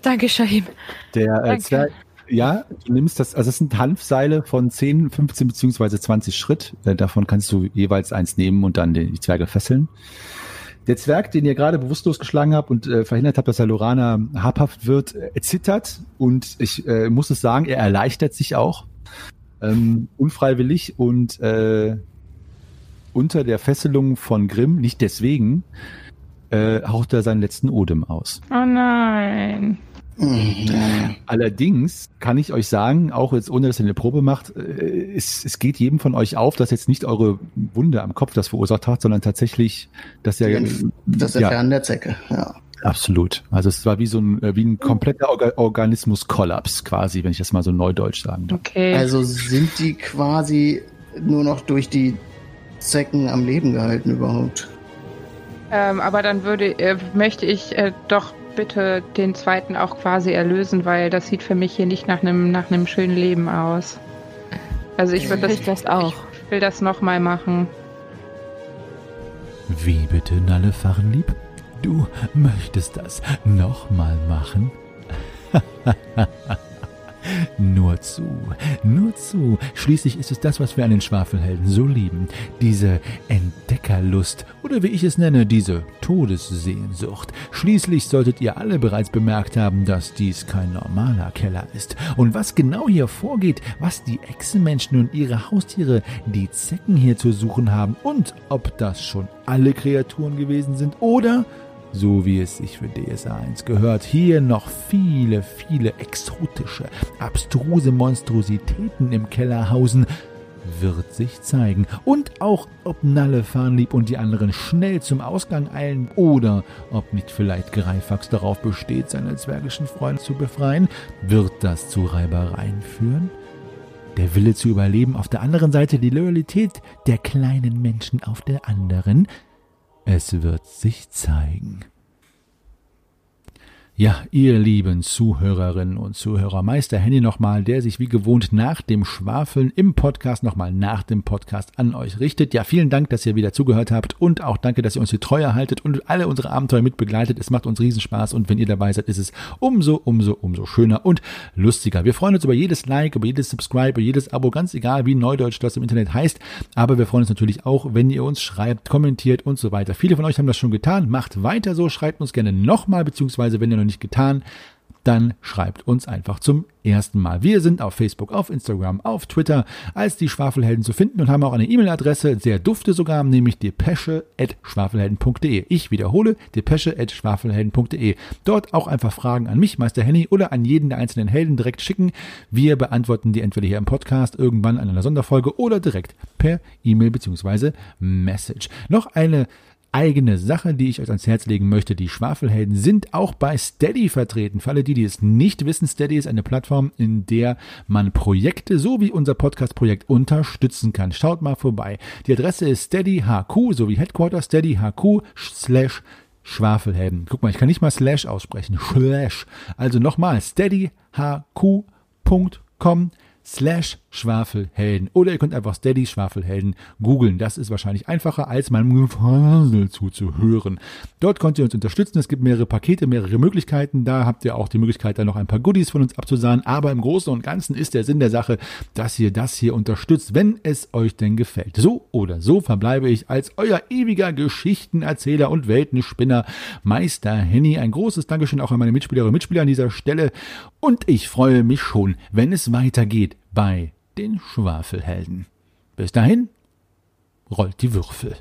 Danke, Shahim. Der äh, Danke. Zwerg, ja, du nimmst das, also es sind Hanfseile von 10, 15 beziehungsweise 20 Schritt. Äh, davon kannst du jeweils eins nehmen und dann die, die Zwerge fesseln. Der Zwerg, den ihr gerade bewusstlos geschlagen habt und äh, verhindert habt, dass er Lorana habhaft wird, äh, zittert und ich äh, muss es sagen, er erleichtert sich auch ähm, unfreiwillig und äh, unter der Fesselung von Grimm, nicht deswegen, äh, haucht er seinen letzten Odem aus. Oh nein. Mhm. Allerdings kann ich euch sagen, auch jetzt ohne dass ihr eine Probe macht, äh, es, es geht jedem von euch auf, dass jetzt nicht eure Wunde am Kopf das verursacht hat, sondern tatsächlich, dass ja, Das ja Entfernen der Zecke, ja. absolut. Also es war wie so ein äh, wie ein kompletter Orga Organismus-Kollaps quasi, wenn ich das mal so neudeutsch sagen darf. Okay. Also sind die quasi nur noch durch die Zecken am Leben gehalten überhaupt. Ähm, aber dann würde, äh, möchte ich äh, doch bitte den zweiten auch quasi erlösen, weil das sieht für mich hier nicht nach einem nach einem schönen Leben aus. Also ich würde das, Ich das auch. Ich will das nochmal machen. Wie bitte, Nalle Fachenlieb? Du möchtest das nochmal machen? nur zu, nur zu. Schließlich ist es das, was wir an den Schwafelhelden so lieben. Diese Entdeckerlust oder wie ich es nenne, diese Todessehnsucht. Schließlich solltet ihr alle bereits bemerkt haben, dass dies kein normaler Keller ist. Und was genau hier vorgeht, was die Echsenmenschen und ihre Haustiere, die Zecken hier zu suchen haben und ob das schon alle Kreaturen gewesen sind oder so wie es sich für DSA 1 gehört, hier noch viele, viele exotische, abstruse Monstrositäten im Keller hausen, wird sich zeigen. Und auch, ob Nalle Farnlieb und die anderen schnell zum Ausgang eilen oder ob nicht vielleicht Greifax darauf besteht, seine zwergischen Freunde zu befreien, wird das zu Reibereien führen? Der Wille zu überleben auf der anderen Seite, die Loyalität der kleinen Menschen auf der anderen – es wird sich zeigen. Ja, ihr lieben Zuhörerinnen und Zuhörer, Meister Henny nochmal, der sich wie gewohnt nach dem Schwafeln im Podcast nochmal nach dem Podcast an euch richtet. Ja, vielen Dank, dass ihr wieder zugehört habt und auch danke, dass ihr uns hier treu haltet und alle unsere Abenteuer mitbegleitet. Es macht uns Riesenspaß und wenn ihr dabei seid, ist es umso, umso, umso schöner und lustiger. Wir freuen uns über jedes Like, über jedes Subscribe, über jedes Abo, ganz egal, wie Neudeutsch das im Internet heißt. Aber wir freuen uns natürlich auch, wenn ihr uns schreibt, kommentiert und so weiter. Viele von euch haben das schon getan. Macht weiter so, schreibt uns gerne nochmal, beziehungsweise wenn ihr noch nicht getan, dann schreibt uns einfach zum ersten Mal. Wir sind auf Facebook, auf Instagram, auf Twitter als die Schwafelhelden zu finden und haben auch eine E-Mail-Adresse, sehr dufte sogar, nämlich depesche.schwafelhelden.de. Ich wiederhole, depesche.schwafelhelden.de. Dort auch einfach Fragen an mich, Meister Henny, oder an jeden der einzelnen Helden direkt schicken. Wir beantworten die entweder hier im Podcast, irgendwann in einer Sonderfolge oder direkt per E-Mail bzw. Message. Noch eine eigene Sache, die ich euch ans Herz legen möchte. Die Schwafelhelden sind auch bei Steady vertreten. Für alle, die, die es nicht wissen, Steady ist eine Plattform, in der man Projekte, so wie unser Podcast-Projekt, unterstützen kann. Schaut mal vorbei. Die Adresse ist steadyhq, so wie Headquarter, steadyhq slash Schwafelhelden. Guck mal, ich kann nicht mal slash aussprechen. Slash. Also nochmal, steadyhq.com slash Schwafelhelden. Oder ihr könnt einfach Steady Schwafelhelden googeln. Das ist wahrscheinlich einfacher, als meinem Gefasel zuzuhören. Dort könnt ihr uns unterstützen. Es gibt mehrere Pakete, mehrere Möglichkeiten. Da habt ihr auch die Möglichkeit, da noch ein paar Goodies von uns abzusahnen. Aber im Großen und Ganzen ist der Sinn der Sache, dass ihr das hier unterstützt, wenn es euch denn gefällt. So oder so verbleibe ich als euer ewiger Geschichtenerzähler und Weltenspinner Meister Henny. Ein großes Dankeschön auch an meine Mitspielerinnen und Mitspieler an dieser Stelle. Und ich freue mich schon, wenn es weitergeht bei den Schwafelhelden. Bis dahin, rollt die Würfel.